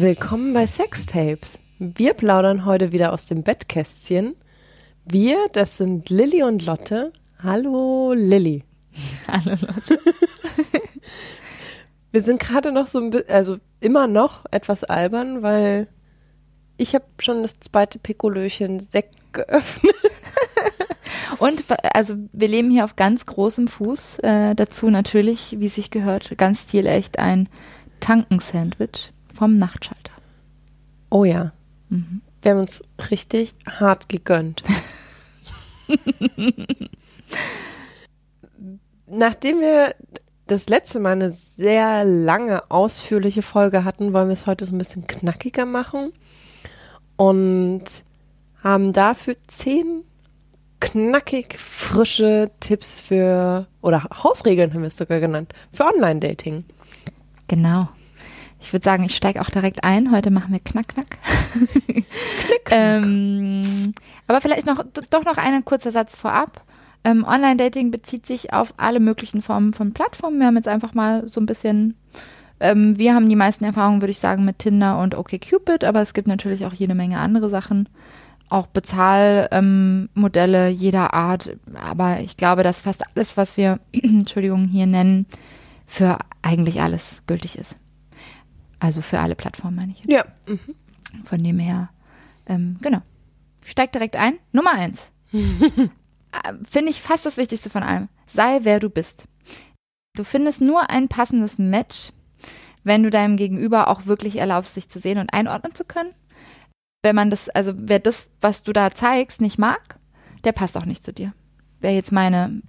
Willkommen bei Sextapes. Wir plaudern heute wieder aus dem Bettkästchen. Wir, das sind Lilly und Lotte. Hallo Lilly. Hallo Lotte. Wir sind gerade noch so ein bisschen, also immer noch etwas albern, weil ich habe schon das zweite Pikolöchen Sekt geöffnet. Und also wir leben hier auf ganz großem Fuß. Äh, dazu natürlich, wie sich gehört, ganz stilecht ein Tankensandwich vom Nachtschalter. Oh ja. Mhm. Wir haben uns richtig hart gegönnt. Nachdem wir das letzte Mal eine sehr lange, ausführliche Folge hatten, wollen wir es heute so ein bisschen knackiger machen und haben dafür zehn knackig frische Tipps für, oder Hausregeln haben wir es sogar genannt, für Online-Dating. Genau. Ich würde sagen, ich steige auch direkt ein. Heute machen wir Knack, Knack. Knick, knack. ähm, aber vielleicht noch, doch noch ein kurzer Satz vorab. Ähm, Online-Dating bezieht sich auf alle möglichen Formen von Plattformen. Wir haben jetzt einfach mal so ein bisschen, ähm, wir haben die meisten Erfahrungen, würde ich sagen, mit Tinder und OkCupid, aber es gibt natürlich auch jede Menge andere Sachen auch Bezahlmodelle ähm, jeder Art. Aber ich glaube, dass fast alles, was wir, Entschuldigung, hier nennen, für eigentlich alles gültig ist. Also für alle Plattformen, meine ich. Jetzt. Ja. Mhm. Von dem her, ähm, genau. Steig direkt ein. Nummer eins. Äh, finde ich fast das Wichtigste von allem. Sei wer du bist. Du findest nur ein passendes Match, wenn du deinem Gegenüber auch wirklich erlaubst, sich zu sehen und einordnen zu können wenn man das, also wer das, was du da zeigst, nicht mag, der passt auch nicht zu dir. Wäre jetzt meine,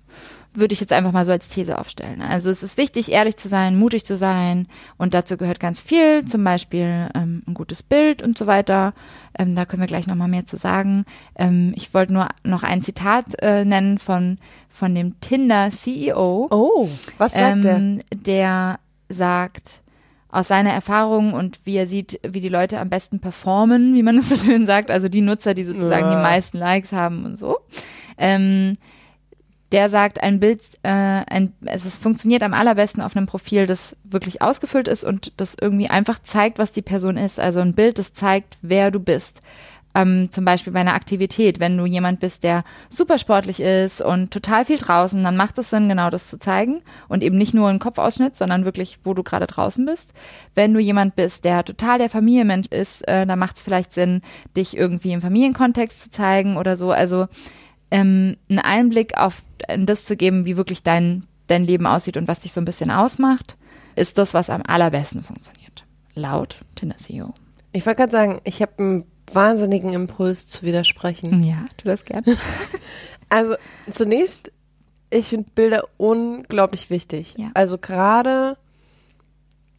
würde ich jetzt einfach mal so als These aufstellen. Also es ist wichtig, ehrlich zu sein, mutig zu sein und dazu gehört ganz viel, zum Beispiel ähm, ein gutes Bild und so weiter. Ähm, da können wir gleich nochmal mehr zu sagen. Ähm, ich wollte nur noch ein Zitat äh, nennen von, von dem Tinder-CEO. Oh, was sagt ähm, der? Der sagt, aus seiner Erfahrung und wie er sieht, wie die Leute am besten performen, wie man das so schön sagt, also die Nutzer, die sozusagen ja. die meisten Likes haben und so. Ähm, der sagt, ein Bild, äh, ein, also es funktioniert am allerbesten auf einem Profil, das wirklich ausgefüllt ist und das irgendwie einfach zeigt, was die Person ist. Also ein Bild, das zeigt, wer du bist ähm, zum Beispiel bei einer Aktivität, wenn du jemand bist, der super sportlich ist und total viel draußen, dann macht es Sinn, genau das zu zeigen und eben nicht nur ein Kopfausschnitt, sondern wirklich, wo du gerade draußen bist. Wenn du jemand bist, der total der Familienmensch ist, äh, dann macht es vielleicht Sinn, dich irgendwie im Familienkontext zu zeigen oder so. Also ähm, einen Einblick auf das zu geben, wie wirklich dein, dein Leben aussieht und was dich so ein bisschen ausmacht, ist das, was am allerbesten funktioniert. Laut Tinder CEO. Ich wollte gerade sagen, ich habe ein wahnsinnigen Impuls zu widersprechen. Ja, tu das gerne. Also zunächst, ich finde Bilder unglaublich wichtig. Ja. Also gerade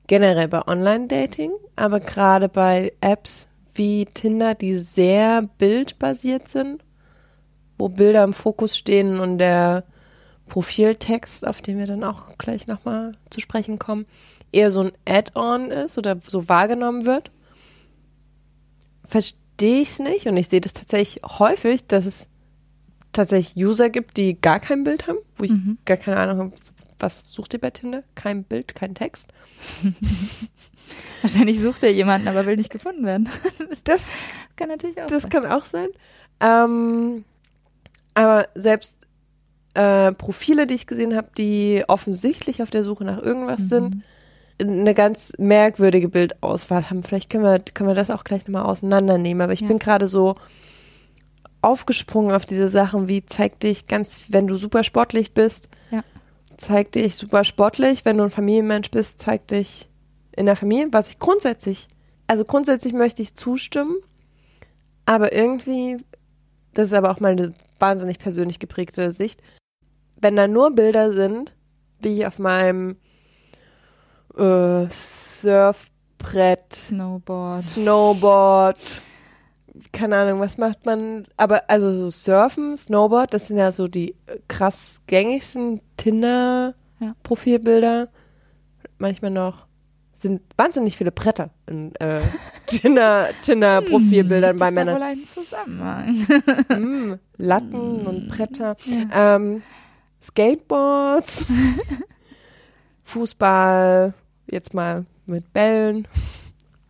generell bei Online-Dating, aber gerade bei Apps wie Tinder, die sehr bildbasiert sind, wo Bilder im Fokus stehen und der Profiltext, auf den wir dann auch gleich nochmal zu sprechen kommen, eher so ein Add-on ist oder so wahrgenommen wird verstehe ich es nicht und ich sehe das tatsächlich häufig, dass es tatsächlich User gibt, die gar kein Bild haben, wo ich mhm. gar keine Ahnung habe, was sucht ihr bei Tinder? Kein Bild, kein Text. Wahrscheinlich sucht er jemanden, aber will nicht gefunden werden. Das kann natürlich auch Das sein. kann auch sein. Ähm, aber selbst äh, Profile, die ich gesehen habe, die offensichtlich auf der Suche nach irgendwas mhm. sind, eine ganz merkwürdige Bildauswahl haben. Vielleicht können wir, können wir das auch gleich nochmal auseinandernehmen. Aber ich ja. bin gerade so aufgesprungen auf diese Sachen, wie zeig dich ganz, wenn du super sportlich bist, ja. zeig dich super sportlich. Wenn du ein Familienmensch bist, zeig dich in der Familie. Was ich grundsätzlich, also grundsätzlich möchte ich zustimmen, aber irgendwie, das ist aber auch meine wahnsinnig persönlich geprägte Sicht, wenn da nur Bilder sind, wie ich auf meinem äh, Surfbrett, Snowboard. Snowboard, keine Ahnung, was macht man, aber also so Surfen, Snowboard, das sind ja so die krass gängigsten Tinder-Profilbilder. Manchmal noch sind wahnsinnig viele Bretter in äh, Tinder-Profilbildern hm, bei Männern. Wohl einen Zusammenhang. mm, Latten und Bretter. Ja. Ähm, Skateboards. Fußball, jetzt mal mit Bällen.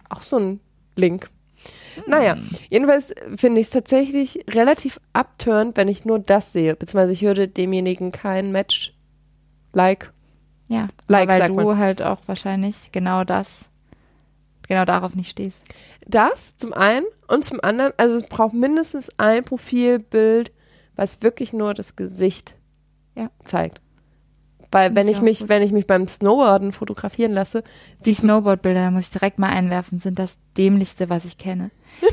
auch so ein Link. Naja, jedenfalls finde ich es tatsächlich relativ abturnt, wenn ich nur das sehe. Beziehungsweise ich würde demjenigen kein Match like. Ja, like, weil du man. halt auch wahrscheinlich genau das, genau darauf nicht stehst. Das zum einen und zum anderen, also es braucht mindestens ein Profilbild, was wirklich nur das Gesicht ja. zeigt. Weil wenn ich mich, gut. wenn ich mich beim Snowboarden fotografieren lasse. Die Snowboard-Bilder, da muss ich direkt mal einwerfen, sind das dämlichste, was ich kenne.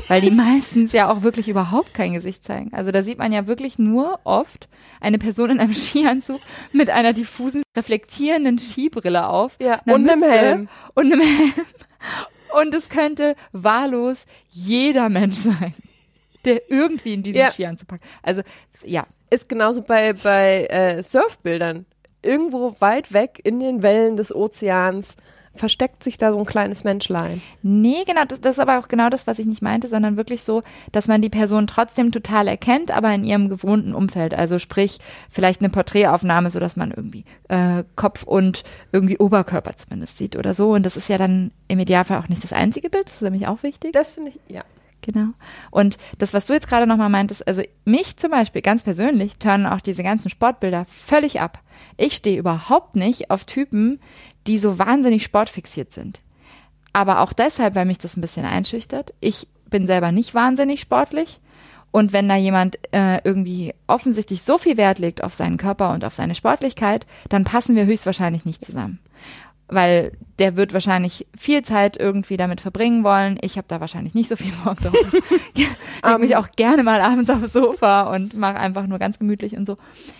Weil die meistens ja auch wirklich überhaupt kein Gesicht zeigen. Also da sieht man ja wirklich nur oft eine Person in einem Skianzug mit einer diffusen, reflektierenden Skibrille auf. Ja, und einem Helm. Und einem Helm. Und es könnte wahllos jeder Mensch sein, der irgendwie in diesen ja. Skianzug packt. Also, ja. Ist genauso bei, bei äh, Surfbildern irgendwo weit weg in den Wellen des Ozeans versteckt sich da so ein kleines Menschlein. Nee, genau, das, das, ist aber auch genau das, was ich nicht meinte, sondern wirklich so, dass man die Person trotzdem total erkennt, aber in ihrem gewohnten Umfeld. Also sprich, vielleicht eine Porträtaufnahme, so dass man irgendwie äh, Kopf und irgendwie Oberkörper zumindest sieht oder so. Und das ist ja dann im Idealfall auch nicht das einzige Bild, das ist nämlich auch wichtig. Das finde ich, ja. Genau. Und das, was du jetzt gerade nochmal meintest, also mich zum Beispiel ganz persönlich turnen auch diese ganzen Sportbilder völlig ab. Ich stehe überhaupt nicht auf Typen, die so wahnsinnig sportfixiert sind. Aber auch deshalb, weil mich das ein bisschen einschüchtert. Ich bin selber nicht wahnsinnig sportlich. Und wenn da jemand äh, irgendwie offensichtlich so viel Wert legt auf seinen Körper und auf seine Sportlichkeit, dann passen wir höchstwahrscheinlich nicht zusammen weil der wird wahrscheinlich viel Zeit irgendwie damit verbringen wollen. Ich habe da wahrscheinlich nicht so viel Bock drauf. Ich leg um. mich auch gerne mal abends aufs Sofa und mache einfach nur ganz gemütlich und so.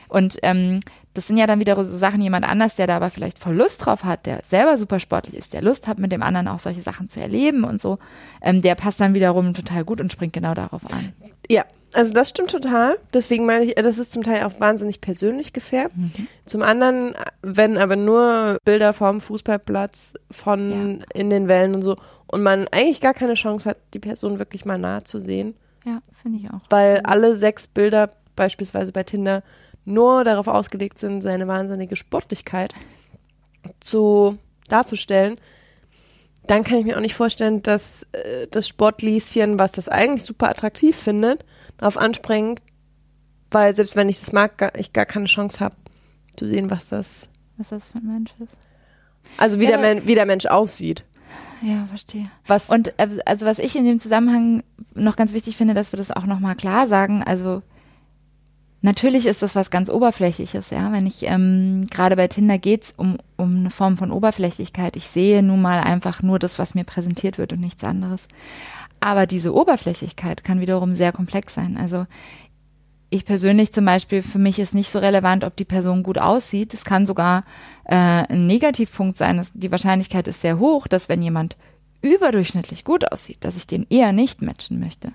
Und ähm, das sind ja dann wieder so Sachen, jemand anders, der da aber vielleicht voll Lust drauf hat, der selber super sportlich ist, der Lust hat, mit dem anderen auch solche Sachen zu erleben und so, ähm, der passt dann wiederum total gut und springt genau darauf an. Ja, also das stimmt total. Deswegen meine ich, das ist zum Teil auch wahnsinnig persönlich gefärbt. Mhm. Zum anderen, wenn aber nur Bilder vom Fußballplatz, von ja. in den Wellen und so und man eigentlich gar keine Chance hat, die Person wirklich mal nahe zu sehen. Ja, finde ich auch. Weil alle sechs Bilder beispielsweise bei Tinder nur darauf ausgelegt sind, seine wahnsinnige Sportlichkeit zu darzustellen, dann kann ich mir auch nicht vorstellen, dass äh, das Sportlieschen, was das eigentlich super attraktiv findet, darauf anspringt, weil selbst wenn ich das mag, gar, ich gar keine Chance habe zu sehen, was das, was das für ein Mensch ist. Also wie, ja, der, wie der Mensch aussieht. Ja, verstehe. Was? Und äh, also was ich in dem Zusammenhang noch ganz wichtig finde, dass wir das auch nochmal klar sagen, also Natürlich ist das was ganz Oberflächliches, ja. Wenn ich, ähm, gerade bei Tinder geht's um, um eine Form von Oberflächlichkeit. Ich sehe nun mal einfach nur das, was mir präsentiert wird und nichts anderes. Aber diese Oberflächlichkeit kann wiederum sehr komplex sein. Also ich persönlich zum Beispiel, für mich ist nicht so relevant, ob die Person gut aussieht. Es kann sogar äh, ein Negativpunkt sein. Die Wahrscheinlichkeit ist sehr hoch, dass wenn jemand überdurchschnittlich gut aussieht, dass ich den eher nicht matchen möchte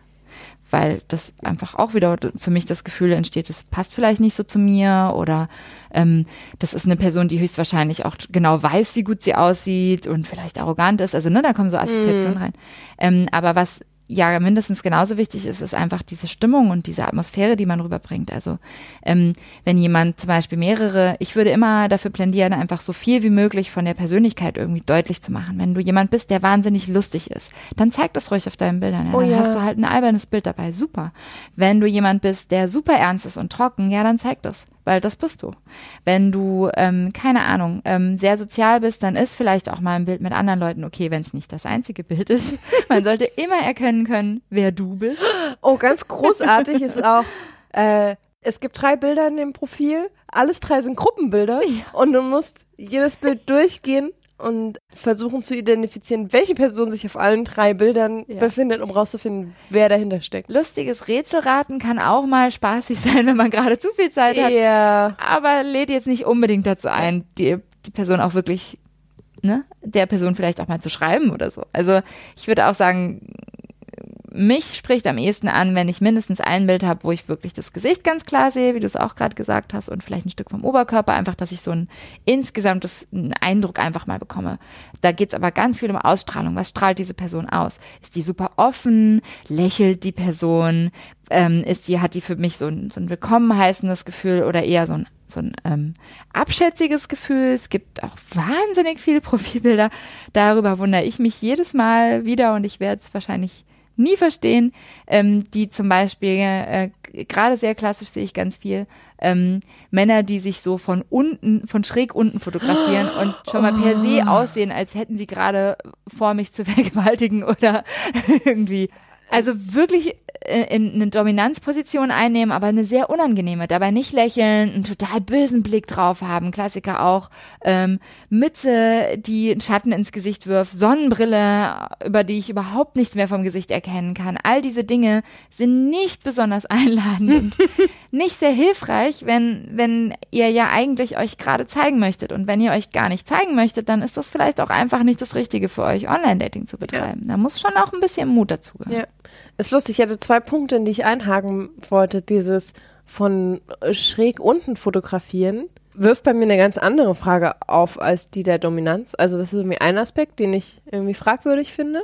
weil das einfach auch wieder für mich das Gefühl entsteht, das passt vielleicht nicht so zu mir oder ähm, das ist eine Person, die höchstwahrscheinlich auch genau weiß, wie gut sie aussieht und vielleicht arrogant ist. Also ne, da kommen so Assoziationen mm. rein. Ähm, aber was ja mindestens genauso wichtig ist, ist einfach diese Stimmung und diese Atmosphäre, die man rüberbringt. Also ähm, wenn jemand zum Beispiel mehrere, ich würde immer dafür plädieren, einfach so viel wie möglich von der Persönlichkeit irgendwie deutlich zu machen. Wenn du jemand bist, der wahnsinnig lustig ist, dann zeig das ruhig auf deinen Bildern. Ja, oh, dann ja. hast du halt ein albernes Bild dabei, super. Wenn du jemand bist, der super ernst ist und trocken, ja, dann zeig das weil das bist du. Wenn du, ähm, keine Ahnung, ähm, sehr sozial bist, dann ist vielleicht auch mal ein Bild mit anderen Leuten okay, wenn es nicht das einzige Bild ist. Man sollte immer erkennen können, wer du bist. Oh, ganz großartig ist auch, äh, es gibt drei Bilder in dem Profil, alles drei sind Gruppenbilder ja. und du musst jedes Bild durchgehen und versuchen zu identifizieren, welche Person sich auf allen drei Bildern ja. befindet, um rauszufinden, wer dahinter steckt. Lustiges Rätselraten kann auch mal spaßig sein, wenn man gerade zu viel Zeit hat. Ja. Aber lädt jetzt nicht unbedingt dazu ein, die, die Person auch wirklich, ne, der Person vielleicht auch mal zu schreiben oder so. Also ich würde auch sagen, mich spricht am ehesten an, wenn ich mindestens ein Bild habe, wo ich wirklich das Gesicht ganz klar sehe, wie du es auch gerade gesagt hast, und vielleicht ein Stück vom Oberkörper, einfach, dass ich so ein insgesamtes Eindruck einfach mal bekomme. Da geht's aber ganz viel um Ausstrahlung. Was strahlt diese Person aus? Ist die super offen? Lächelt die Person? Ähm, ist die, hat die für mich so ein, so ein willkommen heißendes Gefühl oder eher so ein so ein ähm, abschätziges Gefühl. Es gibt auch wahnsinnig viele Profilbilder. Darüber wundere ich mich jedes Mal wieder und ich werde es wahrscheinlich nie verstehen, ähm, die zum Beispiel, äh, gerade sehr klassisch sehe ich ganz viel, ähm, Männer, die sich so von unten, von schräg unten fotografieren und schon mal per se oh. aussehen, als hätten sie gerade vor mich zu vergewaltigen oder irgendwie. Also wirklich äh, in eine Dominanzposition einnehmen, aber eine sehr unangenehme. Dabei nicht lächeln, einen total bösen Blick drauf haben. Klassiker auch. Ähm, Mütze, die einen Schatten ins Gesicht wirft. Sonnenbrille, über die ich überhaupt nichts mehr vom Gesicht erkennen kann. All diese Dinge sind nicht besonders einladend und nicht sehr hilfreich, wenn, wenn ihr ja eigentlich euch gerade zeigen möchtet. Und wenn ihr euch gar nicht zeigen möchtet, dann ist das vielleicht auch einfach nicht das Richtige für euch, Online-Dating zu betreiben. Ja. Da muss schon auch ein bisschen Mut dazu gehören. Ja. Ist lustig, ich hatte zwei Punkte, in die ich einhaken wollte. Dieses von schräg unten fotografieren wirft bei mir eine ganz andere Frage auf als die der Dominanz. Also das ist irgendwie ein Aspekt, den ich irgendwie fragwürdig finde.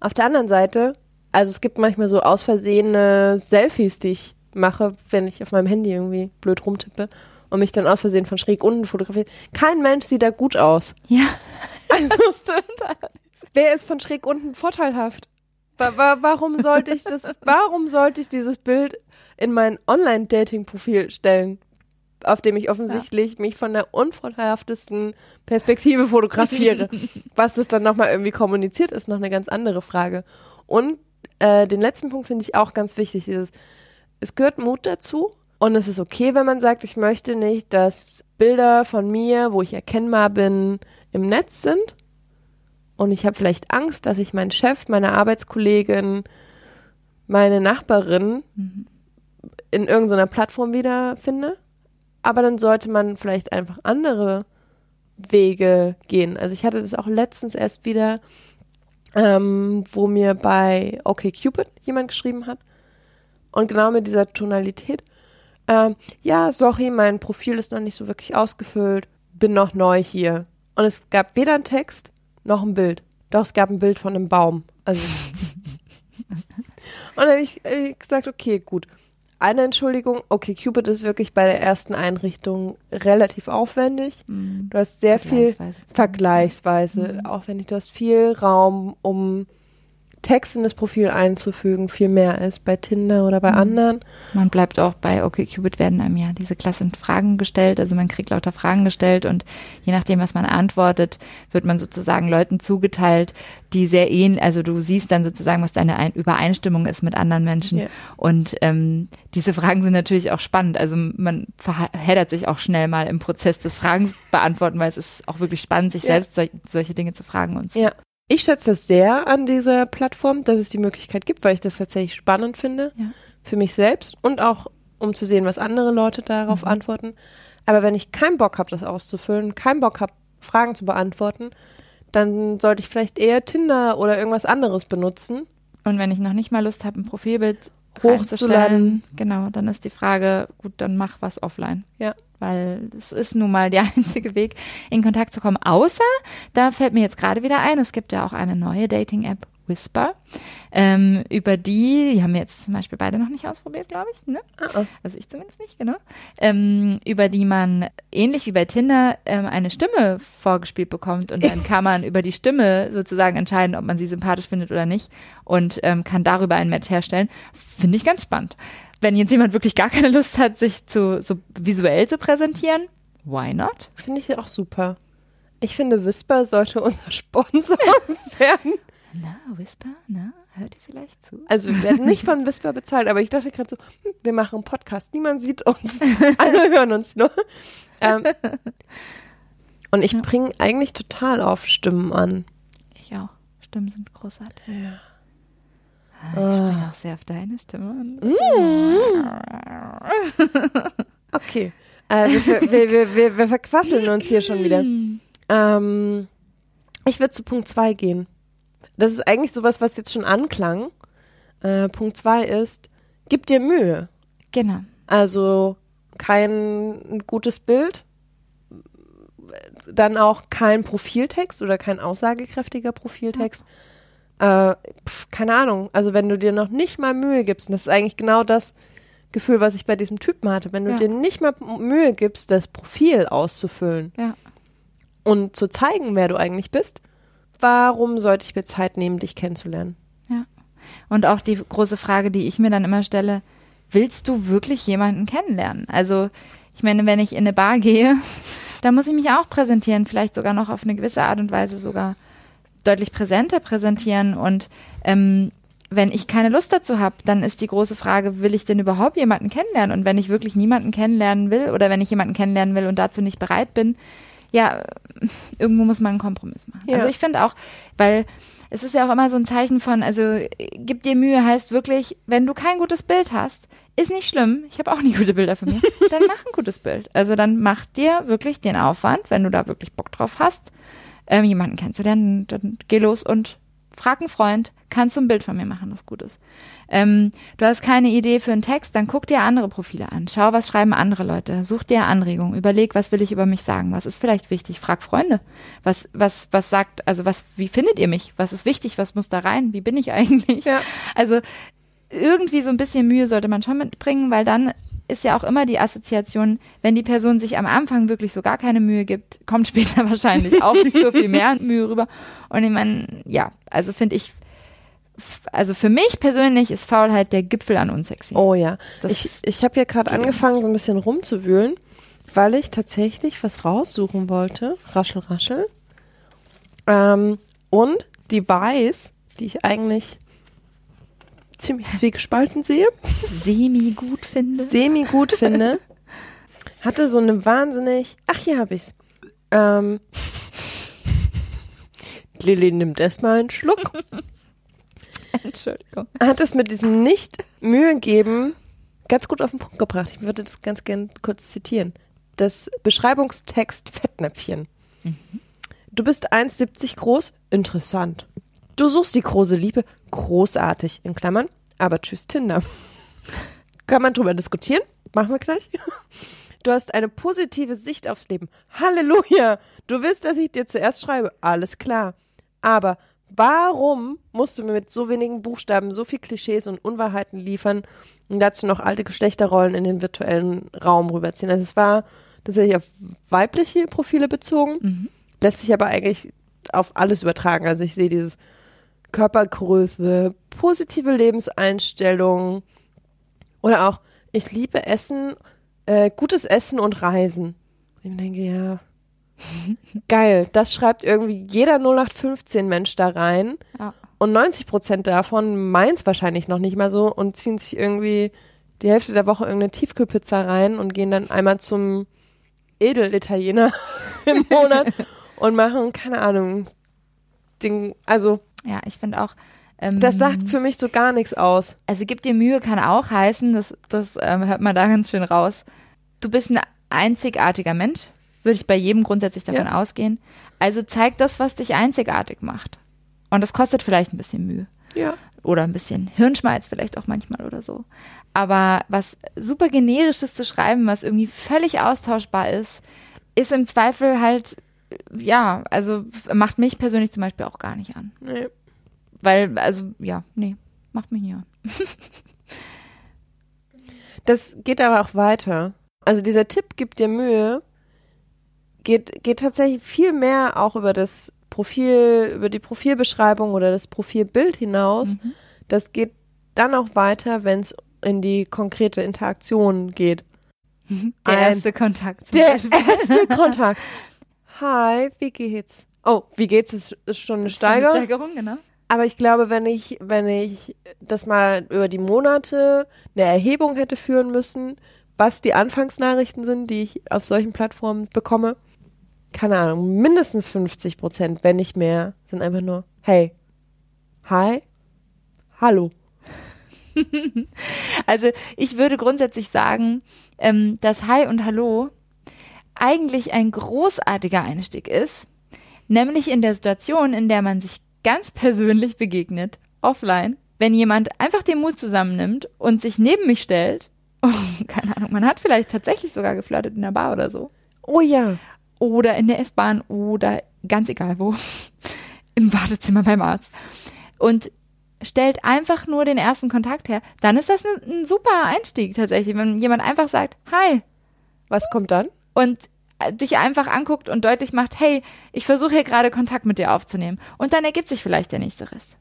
Auf der anderen Seite, also es gibt manchmal so aus Versehene Selfies, die ich mache, wenn ich auf meinem Handy irgendwie blöd rumtippe und mich dann aus Versehen von schräg unten fotografiere. Kein Mensch sieht da gut aus. Ja. Also, stimmt. Wer ist von schräg unten vorteilhaft? Warum sollte ich das, warum sollte ich dieses Bild in mein Online-Dating-Profil stellen, auf dem ich offensichtlich ja. mich von der unvorteilhaftesten Perspektive fotografiere? Was es dann nochmal irgendwie kommuniziert, ist noch eine ganz andere Frage. Und äh, den letzten Punkt finde ich auch ganz wichtig, dieses, es gehört Mut dazu und es ist okay, wenn man sagt, ich möchte nicht, dass Bilder von mir, wo ich erkennbar bin, im Netz sind und ich habe vielleicht Angst, dass ich meinen Chef, meine Arbeitskollegin, meine Nachbarin in irgendeiner Plattform wiederfinde. Aber dann sollte man vielleicht einfach andere Wege gehen. Also ich hatte das auch letztens erst wieder, ähm, wo mir bei OkCupid jemand geschrieben hat. Und genau mit dieser Tonalität. Ähm, ja, sorry, mein Profil ist noch nicht so wirklich ausgefüllt. Bin noch neu hier. Und es gab weder einen Text noch ein Bild. Doch, es gab ein Bild von einem Baum. Also. und dann habe ich äh, gesagt, okay, gut. Eine Entschuldigung, okay, Cupid ist wirklich bei der ersten Einrichtung relativ aufwendig. Mhm. Du hast sehr viel vergleichsweise mhm. aufwendig. Du hast viel Raum, um Text in das Profil einzufügen viel mehr als bei Tinder oder bei mhm. anderen. Man bleibt auch bei OkCupid werden einem ja diese klassischen Fragen gestellt, also man kriegt lauter Fragen gestellt und je nachdem, was man antwortet, wird man sozusagen Leuten zugeteilt, die sehr ähnlich, also du siehst dann sozusagen, was deine Ein Übereinstimmung ist mit anderen Menschen yeah. und ähm, diese Fragen sind natürlich auch spannend, also man verheddert sich auch schnell mal im Prozess des Fragen beantworten, weil es ist auch wirklich spannend, sich yeah. selbst so, solche Dinge zu fragen und so. Ja. Ich schätze das sehr an dieser Plattform, dass es die Möglichkeit gibt, weil ich das tatsächlich spannend finde ja. für mich selbst und auch um zu sehen, was andere Leute darauf mhm. antworten. Aber wenn ich keinen Bock habe, das auszufüllen, keinen Bock habe, Fragen zu beantworten, dann sollte ich vielleicht eher Tinder oder irgendwas anderes benutzen. Und wenn ich noch nicht mal Lust habe, ein Profilbild hochzuladen, genau, dann ist die Frage, gut, dann mach was offline. Ja weil es ist nun mal der einzige Weg, in Kontakt zu kommen. Außer, da fällt mir jetzt gerade wieder ein, es gibt ja auch eine neue Dating-App, Whisper, ähm, über die, die haben wir jetzt zum Beispiel beide noch nicht ausprobiert, glaube ich, ne? Uh -uh. Also ich zumindest nicht, genau. Ähm, über die man, ähnlich wie bei Tinder, ähm, eine Stimme vorgespielt bekommt und dann kann man über die Stimme sozusagen entscheiden, ob man sie sympathisch findet oder nicht und ähm, kann darüber ein Match herstellen. Finde ich ganz spannend wenn jetzt jemand wirklich gar keine Lust hat, sich zu, so visuell zu präsentieren, why not? Finde ich auch super. Ich finde, Whisper sollte unser Sponsor werden. Na, Whisper, na, hört ihr vielleicht zu? Also wir werden nicht von Whisper bezahlt, aber ich dachte gerade so, hm, wir machen einen Podcast, niemand sieht uns, alle hören uns nur. Ähm, und ich bringe eigentlich total auf Stimmen an. Ich auch. Stimmen sind großartig. Ja. Ich springe auch sehr auf deine Stimme an. Mm. Okay. Äh, wir, wir, wir, wir, wir verquasseln uns hier schon wieder. Ähm, ich würde zu Punkt 2 gehen. Das ist eigentlich sowas, was jetzt schon anklang. Äh, Punkt 2 ist, gib dir Mühe. Genau. Also kein gutes Bild, dann auch kein Profiltext oder kein aussagekräftiger Profiltext. Ja äh, pf, keine Ahnung, also wenn du dir noch nicht mal Mühe gibst, und das ist eigentlich genau das Gefühl, was ich bei diesem Typen hatte. Wenn du ja. dir nicht mal Mühe gibst, das Profil auszufüllen ja. und zu zeigen, wer du eigentlich bist, warum sollte ich mir Zeit nehmen, dich kennenzulernen? Ja. Und auch die große Frage, die ich mir dann immer stelle, willst du wirklich jemanden kennenlernen? Also, ich meine, wenn ich in eine Bar gehe, da muss ich mich auch präsentieren, vielleicht sogar noch auf eine gewisse Art und Weise sogar deutlich präsenter präsentieren. Und ähm, wenn ich keine Lust dazu habe, dann ist die große Frage, will ich denn überhaupt jemanden kennenlernen? Und wenn ich wirklich niemanden kennenlernen will oder wenn ich jemanden kennenlernen will und dazu nicht bereit bin, ja, irgendwo muss man einen Kompromiss machen. Ja. Also ich finde auch, weil es ist ja auch immer so ein Zeichen von, also gib dir Mühe heißt wirklich, wenn du kein gutes Bild hast, ist nicht schlimm. Ich habe auch nie gute Bilder von mir. Dann mach ein gutes Bild. Also dann mach dir wirklich den Aufwand, wenn du da wirklich Bock drauf hast, ähm, jemanden kennenzulernen, dann geh los und frag einen Freund, kannst du ein Bild von mir machen, das gut ist. Ähm, du hast keine Idee für einen Text, dann guck dir andere Profile an. Schau, was schreiben andere Leute. Such dir Anregungen. Überleg, was will ich über mich sagen? Was ist vielleicht wichtig? Frag Freunde. Was, was, was sagt, also was, wie findet ihr mich? Was ist wichtig? Was muss da rein? Wie bin ich eigentlich? Ja. Also, irgendwie so ein bisschen Mühe sollte man schon mitbringen, weil dann ist ja auch immer die Assoziation, wenn die Person sich am Anfang wirklich so gar keine Mühe gibt, kommt später wahrscheinlich auch nicht so viel mehr Mühe rüber. Und ich meine, ja, also finde ich, also für mich persönlich ist Faulheit der Gipfel an unsexy. Oh ja. Das ich ich habe ja gerade angefangen, so ein bisschen rumzuwühlen, weil ich tatsächlich was raussuchen wollte. Raschel, raschel. Ähm, und die Weiß, die ich eigentlich ziemlich zwiegespalten sehe. Semi gut finde. Semi gut finde. Hatte so eine wahnsinnig. Ach, hier habe ich's. Ähm, Lilly nimmt erstmal einen Schluck. Entschuldigung. Hat es mit diesem Nicht-Mühe geben ganz gut auf den Punkt gebracht. Ich würde das ganz gern kurz zitieren. Das Beschreibungstext Fettnäpfchen. Mhm. Du bist 1,70 groß, interessant. Du suchst die große Liebe, großartig, in Klammern, aber tschüss Tinder. Kann man drüber diskutieren? Machen wir gleich. Du hast eine positive Sicht aufs Leben. Halleluja! Du willst, dass ich dir zuerst schreibe. Alles klar. Aber warum musst du mir mit so wenigen Buchstaben so viel Klischees und Unwahrheiten liefern und dazu noch alte Geschlechterrollen in den virtuellen Raum rüberziehen? Also es war tatsächlich auf weibliche Profile bezogen, mhm. lässt sich aber eigentlich auf alles übertragen. Also ich sehe dieses Körpergröße, positive Lebenseinstellung oder auch, ich liebe Essen, äh, gutes Essen und Reisen. Ich denke, ja, geil, das schreibt irgendwie jeder 0815 Mensch da rein. Ja. Und 90 Prozent davon meint es wahrscheinlich noch nicht mal so und ziehen sich irgendwie die Hälfte der Woche irgendeine Tiefkühlpizza rein und gehen dann einmal zum Edelitaliener im Monat und machen, keine Ahnung, Ding, also ja, ich finde auch. Ähm, das sagt für mich so gar nichts aus. Also gib dir Mühe kann auch heißen, das, das ähm, hört man da ganz schön raus. Du bist ein einzigartiger Mensch, würde ich bei jedem grundsätzlich davon ja. ausgehen. Also zeig das, was dich einzigartig macht. Und das kostet vielleicht ein bisschen Mühe. Ja. Oder ein bisschen Hirnschmalz vielleicht auch manchmal oder so. Aber was super generisches zu schreiben, was irgendwie völlig austauschbar ist, ist im Zweifel halt ja, also macht mich persönlich zum Beispiel auch gar nicht an. Nee. Weil, also, ja, nee, macht mich nicht an. das geht aber auch weiter. Also dieser Tipp gibt dir Mühe, geht, geht tatsächlich viel mehr auch über das Profil, über die Profilbeschreibung oder das Profilbild hinaus. Mhm. Das geht dann auch weiter, wenn es in die konkrete Interaktion geht. Der Ein, erste Kontakt. Der erste Kontakt. Hi, wie geht's? Oh, wie geht's? Ist, ist schon eine Steigerung. Eine Steigerung, genau. Aber ich glaube, wenn ich, wenn ich das mal über die Monate eine Erhebung hätte führen müssen, was die Anfangsnachrichten sind, die ich auf solchen Plattformen bekomme, keine Ahnung, mindestens 50 Prozent, wenn nicht mehr, sind einfach nur, hey, hi, hallo. also ich würde grundsätzlich sagen, ähm, dass Hi und Hallo eigentlich ein großartiger Einstieg ist, nämlich in der Situation, in der man sich ganz persönlich begegnet, offline, wenn jemand einfach den Mut zusammennimmt und sich neben mich stellt, oh, keine Ahnung, man hat vielleicht tatsächlich sogar geflirtet in der Bar oder so. Oh ja. Oder in der S-Bahn oder ganz egal wo, im Wartezimmer beim Arzt. Und stellt einfach nur den ersten Kontakt her, dann ist das ein, ein super Einstieg tatsächlich, wenn jemand einfach sagt, hi. Was kommt dann? Und äh, dich einfach anguckt und deutlich macht, hey, ich versuche hier gerade Kontakt mit dir aufzunehmen. Und dann ergibt sich vielleicht der nächste Riss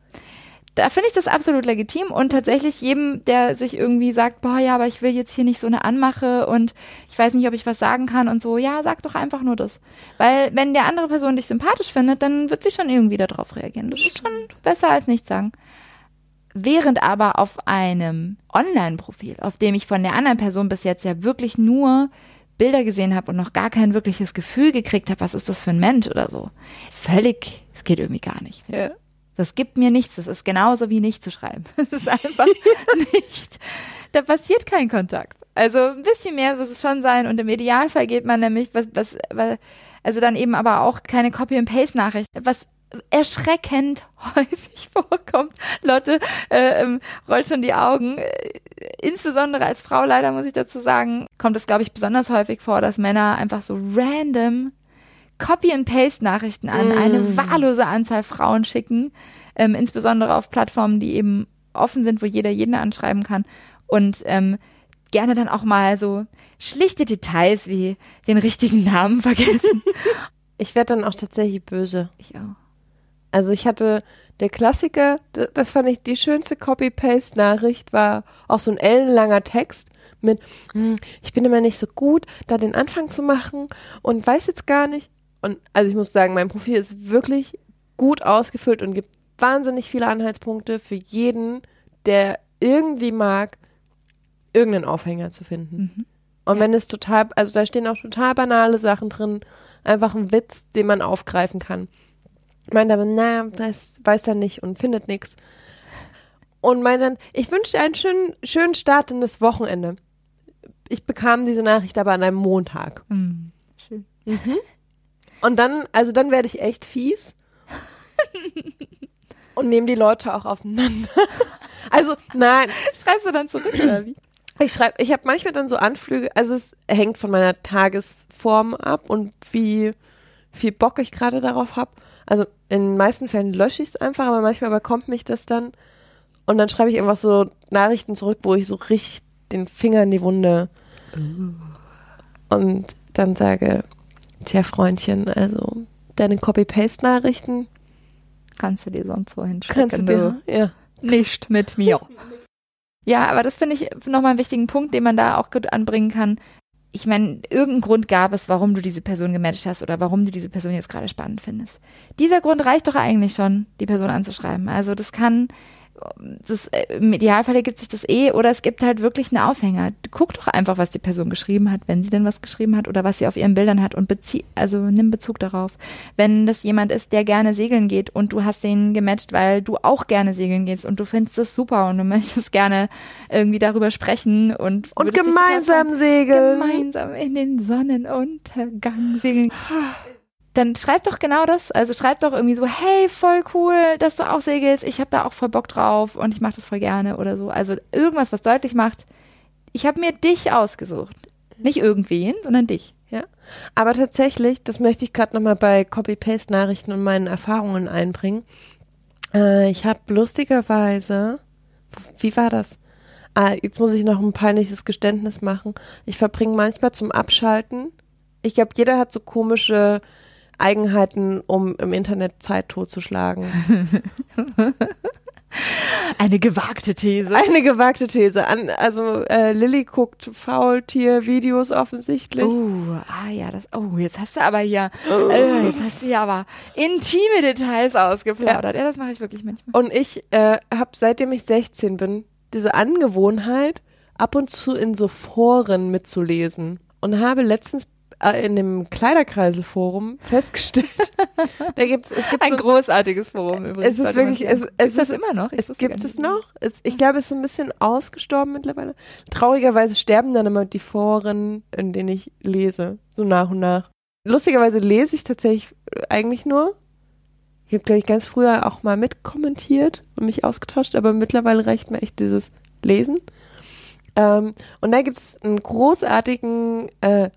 da finde ich das absolut legitim und tatsächlich jedem, der sich irgendwie sagt, boah, ja, aber ich will jetzt hier nicht so eine Anmache und ich weiß nicht, ob ich was sagen kann und so, ja, sag doch einfach nur das. Weil wenn der andere Person dich sympathisch findet, dann wird sie schon irgendwie darauf reagieren. Das ist schon besser als nichts sagen. Während aber auf einem Online-Profil, auf dem ich von der anderen Person bis jetzt ja wirklich nur Bilder gesehen habe und noch gar kein wirkliches Gefühl gekriegt habe, was ist das für ein Mensch oder so. Völlig, es geht irgendwie gar nicht. Ja. Das gibt mir nichts. Das ist genauso wie nicht zu schreiben. Das ist einfach nicht. Da passiert kein Kontakt. Also ein bisschen mehr muss es schon sein. Und im Idealfall geht man nämlich, was, was, also dann eben aber auch keine Copy-and-Paste-Nachricht. Was erschreckend häufig vorkommt. Lotte äh, ähm, rollt schon die Augen. Äh, insbesondere als Frau leider muss ich dazu sagen, kommt es glaube ich besonders häufig vor, dass Männer einfach so random Copy-and-Paste-Nachrichten an mm. eine wahllose Anzahl Frauen schicken, ähm, insbesondere auf Plattformen, die eben offen sind, wo jeder jeden anschreiben kann und ähm, gerne dann auch mal so schlichte Details wie den richtigen Namen vergessen. Ich werde dann auch tatsächlich böse. Ich auch. Also ich hatte der Klassiker, das fand ich die schönste Copy-Paste-Nachricht, war auch so ein ellenlanger Text mit, hm, ich bin immer nicht so gut, da den Anfang zu machen und weiß jetzt gar nicht, und also ich muss sagen, mein Profil ist wirklich gut ausgefüllt und gibt wahnsinnig viele Anhaltspunkte für jeden, der irgendwie mag, irgendeinen Aufhänger zu finden. Mhm. Und ja. wenn es total, also da stehen auch total banale Sachen drin, einfach ein Witz, den man aufgreifen kann. Meint aber, na, das weiß er nicht und findet nichts. Und meint dann, ich wünsche dir einen schönen, schönen Start in das Wochenende. Ich bekam diese Nachricht aber an einem Montag. Mhm. Schön. Mhm. Und dann, also dann werde ich echt fies und nehme die Leute auch auseinander. also nein. Schreibst du dann zurück oder wie? Ich schreibe, ich habe manchmal dann so Anflüge, also es hängt von meiner Tagesform ab und wie viel Bock ich gerade darauf habe. Also in den meisten Fällen lösche ich es einfach, aber manchmal überkommt mich das dann und dann schreibe ich einfach so Nachrichten zurück, wo ich so richtig den Finger in die Wunde uh. und dann sage, Tja, Freundchen, also deine Copy-Paste-Nachrichten kannst du dir sonst wo hinschicken. Kannst du dir, ja. Nicht mit mir. ja, aber das finde ich nochmal einen wichtigen Punkt, den man da auch gut anbringen kann. Ich meine, irgendeinen Grund gab es, warum du diese Person gematcht hast oder warum du diese Person jetzt gerade spannend findest. Dieser Grund reicht doch eigentlich schon, die Person anzuschreiben. Also das kann das, äh, im Idealfall ergibt sich das eh oder es gibt halt wirklich einen Aufhänger. Guck doch einfach, was die Person geschrieben hat, wenn sie denn was geschrieben hat oder was sie auf ihren Bildern hat und bezieh, also nimm Bezug darauf. Wenn das jemand ist, der gerne segeln geht und du hast den gematcht, weil du auch gerne segeln gehst und du findest das super und du möchtest gerne irgendwie darüber sprechen und und gemeinsam segeln. Gemeinsam in den Sonnenuntergang segeln. Dann schreib doch genau das. Also schreib doch irgendwie so, hey, voll cool, dass du auch segelst. Ich habe da auch voll Bock drauf und ich mache das voll gerne oder so. Also irgendwas, was deutlich macht, ich habe mir dich ausgesucht. Nicht irgendwen, sondern dich. Ja. Aber tatsächlich, das möchte ich gerade nochmal bei Copy-Paste-Nachrichten und meinen Erfahrungen einbringen. Äh, ich habe lustigerweise, wie war das? Ah, jetzt muss ich noch ein peinliches Geständnis machen. Ich verbringe manchmal zum Abschalten. Ich glaube, jeder hat so komische Eigenheiten, um im Internet Zeit totzuschlagen. Eine gewagte These. Eine gewagte These. An, also äh, Lilly guckt Faultier-Videos offensichtlich. Oh, ah ja, das. Oh, jetzt hast du aber hier, oh. äh, jetzt hast du ja aber intime Details ausgeplaudert. Ja, ja das mache ich wirklich manchmal. Und ich äh, habe seitdem ich 16 bin diese Angewohnheit, ab und zu in so Foren mitzulesen und habe letztens in dem Kleiderkreiselforum festgestellt. da gibt's, es gibt ein so, großartiges Forum übrigens. Es ist wirklich, es, es ist das immer noch? Es gibt es noch. Es, ich glaube, es ist so ein bisschen ausgestorben mittlerweile. Traurigerweise sterben dann immer die Foren, in denen ich lese, so nach und nach. Lustigerweise lese ich tatsächlich eigentlich nur. Ich habe, glaube ich, ganz früher auch mal mitkommentiert und mich ausgetauscht, aber mittlerweile reicht mir echt dieses Lesen. Ähm, und da gibt es einen großartigen äh,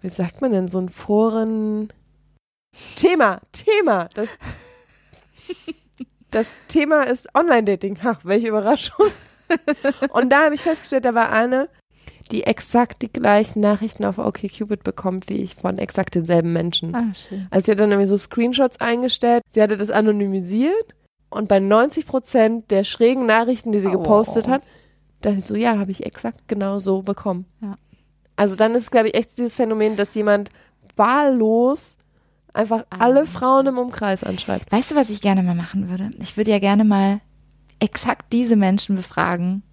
wie sagt man denn, so ein Foren. Thema, Thema. Das Das Thema ist Online-Dating. Ha, welche Überraschung. Und da habe ich festgestellt, da war eine, die exakt die gleichen Nachrichten auf OkCupid bekommt, wie ich von exakt denselben Menschen. Ah, schön. Also sie hat dann irgendwie so Screenshots eingestellt. Sie hatte das anonymisiert und bei 90 Prozent der schrägen Nachrichten, die sie oh. gepostet hat, dachte ich so, ja, habe ich exakt genau so bekommen. Ja. Also dann ist, glaube ich, echt dieses Phänomen, dass jemand wahllos einfach ah, alle Frauen im Umkreis anschreibt. Weißt du, was ich gerne mal machen würde? Ich würde ja gerne mal exakt diese Menschen befragen.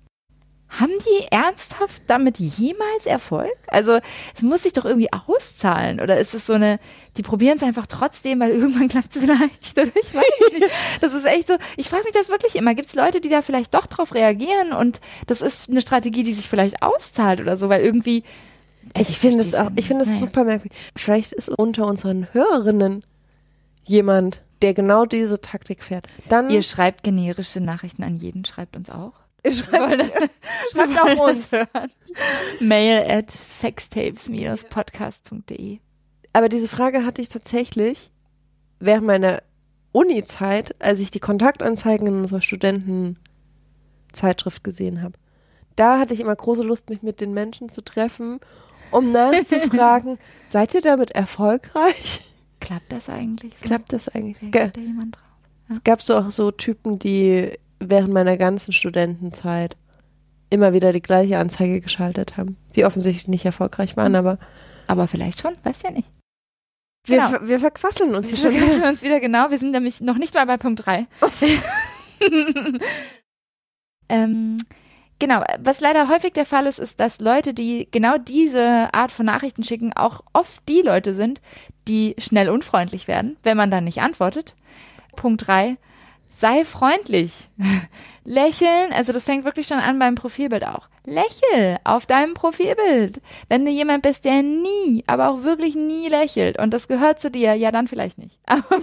Haben die ernsthaft damit jemals Erfolg? Also es muss sich doch irgendwie auszahlen. Oder ist es so eine, die probieren es einfach trotzdem, weil irgendwann klappt es vielleicht. Oder ich weiß nicht. Das ist echt so, ich frage mich das wirklich immer. Gibt es Leute, die da vielleicht doch drauf reagieren und das ist eine Strategie, die sich vielleicht auszahlt oder so, weil irgendwie. Ich, ich finde es auch, ich finde es naja. super merkwürdig. Vielleicht ist unter unseren Hörerinnen jemand, der genau diese Taktik fährt. Dann Ihr schreibt generische Nachrichten an jeden, schreibt uns auch. Schreibt, schreibt auch uns. Mail at sextapes-podcast.de. Aber diese Frage hatte ich tatsächlich während meiner Uni-Zeit, als ich die Kontaktanzeigen in unserer Studentenzeitschrift gesehen habe. Da hatte ich immer große Lust, mich mit den Menschen zu treffen, um nachzufragen, seid ihr damit erfolgreich? Klappt das eigentlich? So? Klappt das eigentlich? Es, ga, ja. es gab so auch so Typen, die während meiner ganzen Studentenzeit immer wieder die gleiche Anzeige geschaltet haben, die offensichtlich nicht erfolgreich waren, hm. aber. Aber vielleicht schon, weiß ja nicht. Wir, genau. wir verquasseln uns hier schon. Wir verquasseln uns wieder, genau. Wir sind nämlich noch nicht mal bei Punkt 3. ähm, genau, was leider häufig der Fall ist, ist, dass Leute, die genau diese Art von Nachrichten schicken, auch oft die Leute sind, die schnell unfreundlich werden, wenn man dann nicht antwortet. Punkt 3, sei freundlich. Lächeln, also das fängt wirklich schon an beim Profilbild auch. Lächel auf deinem Profilbild. Wenn du jemand bist, der nie, aber auch wirklich nie lächelt und das gehört zu dir, ja dann vielleicht nicht. Aber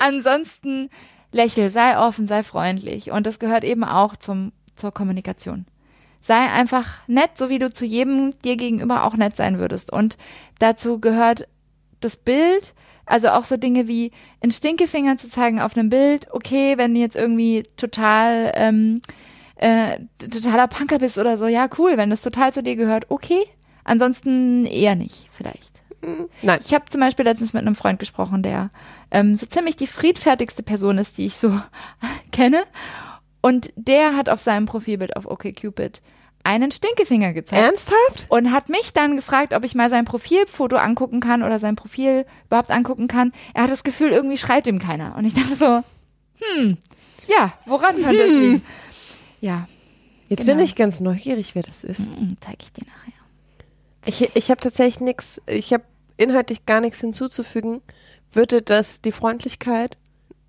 ansonsten lächel, sei offen, sei freundlich und das gehört eben auch zum, zur Kommunikation. Sei einfach nett, so wie du zu jedem dir gegenüber auch nett sein würdest. Und dazu gehört das Bild, also auch so Dinge wie einen Stinkefinger zu zeigen auf einem Bild, okay, wenn du jetzt irgendwie total ähm, äh, totaler Punker bist oder so, ja, cool, wenn das total zu dir gehört, okay. Ansonsten eher nicht, vielleicht. Hm, nein. Ich habe zum Beispiel letztens mit einem Freund gesprochen, der ähm, so ziemlich die friedfertigste Person ist, die ich so kenne. Und der hat auf seinem Profilbild auf OkCupid einen Stinkefinger gezeigt. Ernsthaft? Und hat mich dann gefragt, ob ich mal sein Profilfoto angucken kann oder sein Profil überhaupt angucken kann. Er hat das Gefühl, irgendwie schreibt ihm keiner. Und ich dachte so, hm, ja, woran könnte es liegen? Ja. Jetzt genau. bin ich ganz neugierig, wer das ist. Mhm, zeig ich dir nachher. Ich, ich habe tatsächlich nichts, ich habe inhaltlich gar nichts hinzuzufügen. Würde das die Freundlichkeit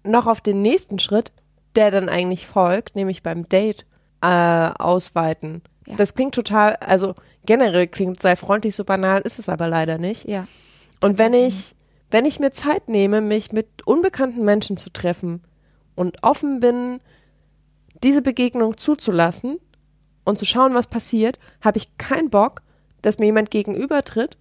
noch auf den nächsten Schritt, der dann eigentlich folgt, nämlich beim Date, äh, ausweiten? Ja. Das klingt total, also generell klingt sei freundlich so banal, ist es aber leider nicht. Ja. Und wenn ich, wenn ich mir Zeit nehme, mich mit unbekannten Menschen zu treffen und offen bin, diese Begegnung zuzulassen und zu schauen, was passiert, habe ich keinen Bock, dass mir jemand gegenübertritt,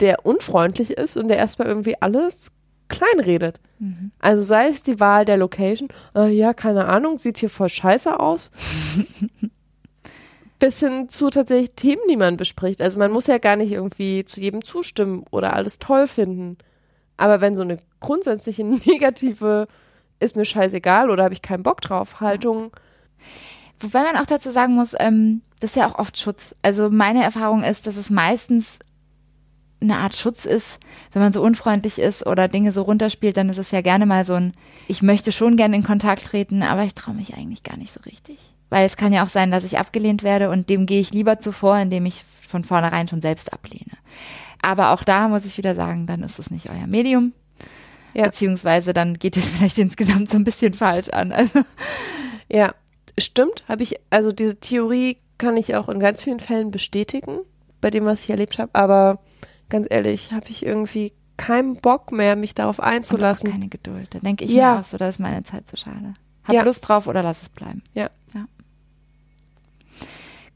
der unfreundlich ist und der erstmal irgendwie alles kleinredet. Mhm. Also sei es die Wahl der Location, äh, ja, keine Ahnung, sieht hier voll scheiße aus. bis hin zu tatsächlich Themen, die man bespricht. Also man muss ja gar nicht irgendwie zu jedem zustimmen oder alles toll finden. Aber wenn so eine grundsätzliche negative ist mir scheißegal oder habe ich keinen Bock drauf Haltung. Wobei man auch dazu sagen muss, ähm, das ist ja auch oft Schutz. Also meine Erfahrung ist, dass es meistens eine Art Schutz ist, wenn man so unfreundlich ist oder Dinge so runterspielt, dann ist es ja gerne mal so ein, ich möchte schon gerne in Kontakt treten, aber ich traue mich eigentlich gar nicht so richtig. Weil es kann ja auch sein, dass ich abgelehnt werde und dem gehe ich lieber zuvor, indem ich von vornherein schon selbst ablehne. Aber auch da muss ich wieder sagen, dann ist es nicht euer Medium. Ja. Beziehungsweise dann geht es vielleicht insgesamt so ein bisschen falsch an. Also. Ja, stimmt. Habe ich, also diese Theorie kann ich auch in ganz vielen Fällen bestätigen, bei dem, was ich erlebt habe. Aber ganz ehrlich, habe ich irgendwie keinen Bock mehr, mich darauf einzulassen. Keine Geduld. Da denke ich ja. mir auch so, da ist meine Zeit zu schade. Hab ja. Lust drauf oder lass es bleiben. Ja. ja.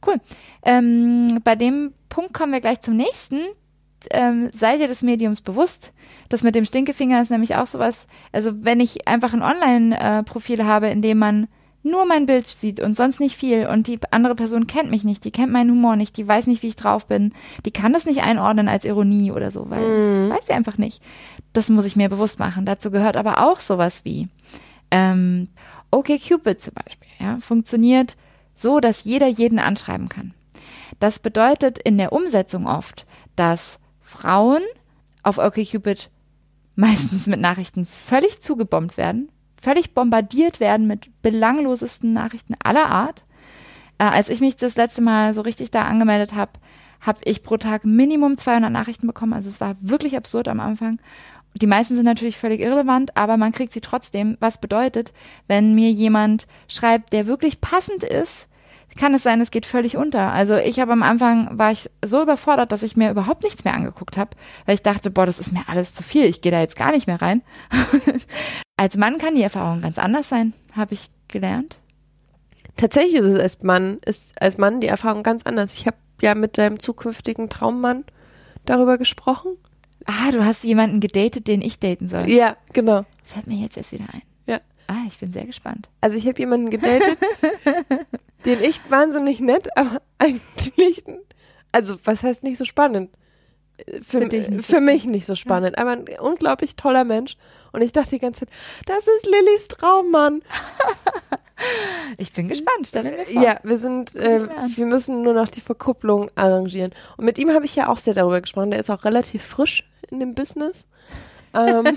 Cool. Ähm, bei dem Punkt kommen wir gleich zum nächsten. ähm, seid ihr des Mediums bewusst. Das mit dem Stinkefinger ist nämlich auch sowas, also wenn ich einfach ein Online-Profil habe, in dem man nur mein Bild sieht und sonst nicht viel und die andere Person kennt mich nicht, die kennt meinen Humor nicht, die weiß nicht, wie ich drauf bin, die kann das nicht einordnen als Ironie oder so, weil mm. weiß sie einfach nicht. Das muss ich mir bewusst machen. Dazu gehört aber auch sowas wie ähm, okay Cupid zum Beispiel, ja, funktioniert so, dass jeder jeden anschreiben kann. Das bedeutet in der Umsetzung oft, dass Frauen auf OkCupid meistens mit Nachrichten völlig zugebombt werden, völlig bombardiert werden mit belanglosesten Nachrichten aller Art. Äh, als ich mich das letzte Mal so richtig da angemeldet habe, habe ich pro Tag Minimum 200 Nachrichten bekommen. Also es war wirklich absurd am Anfang. Die meisten sind natürlich völlig irrelevant, aber man kriegt sie trotzdem. Was bedeutet, wenn mir jemand schreibt, der wirklich passend ist, kann es sein, es geht völlig unter. Also ich habe am Anfang, war ich so überfordert, dass ich mir überhaupt nichts mehr angeguckt habe, weil ich dachte, boah, das ist mir alles zu viel, ich gehe da jetzt gar nicht mehr rein. als Mann kann die Erfahrung ganz anders sein, habe ich gelernt. Tatsächlich ist es als Mann, ist als Mann die Erfahrung ganz anders. Ich habe ja mit deinem zukünftigen Traummann darüber gesprochen. Ah, du hast jemanden gedatet, den ich daten soll. Ja, genau. Fällt mir jetzt erst wieder ein. Ah, ich bin sehr gespannt. Also ich habe jemanden gedatet, den ich wahnsinnig nett, aber eigentlich, also was heißt nicht so spannend? Für, für, nicht für mich nicht so spannend, aber ein unglaublich toller Mensch. Und ich dachte die ganze Zeit, das ist Lillys Traummann. ich bin gespannt, stell mir vor. Ja, wir sind, äh, wir müssen nur noch die Verkupplung arrangieren. Und mit ihm habe ich ja auch sehr darüber gesprochen. Der ist auch relativ frisch in dem Business. Ähm,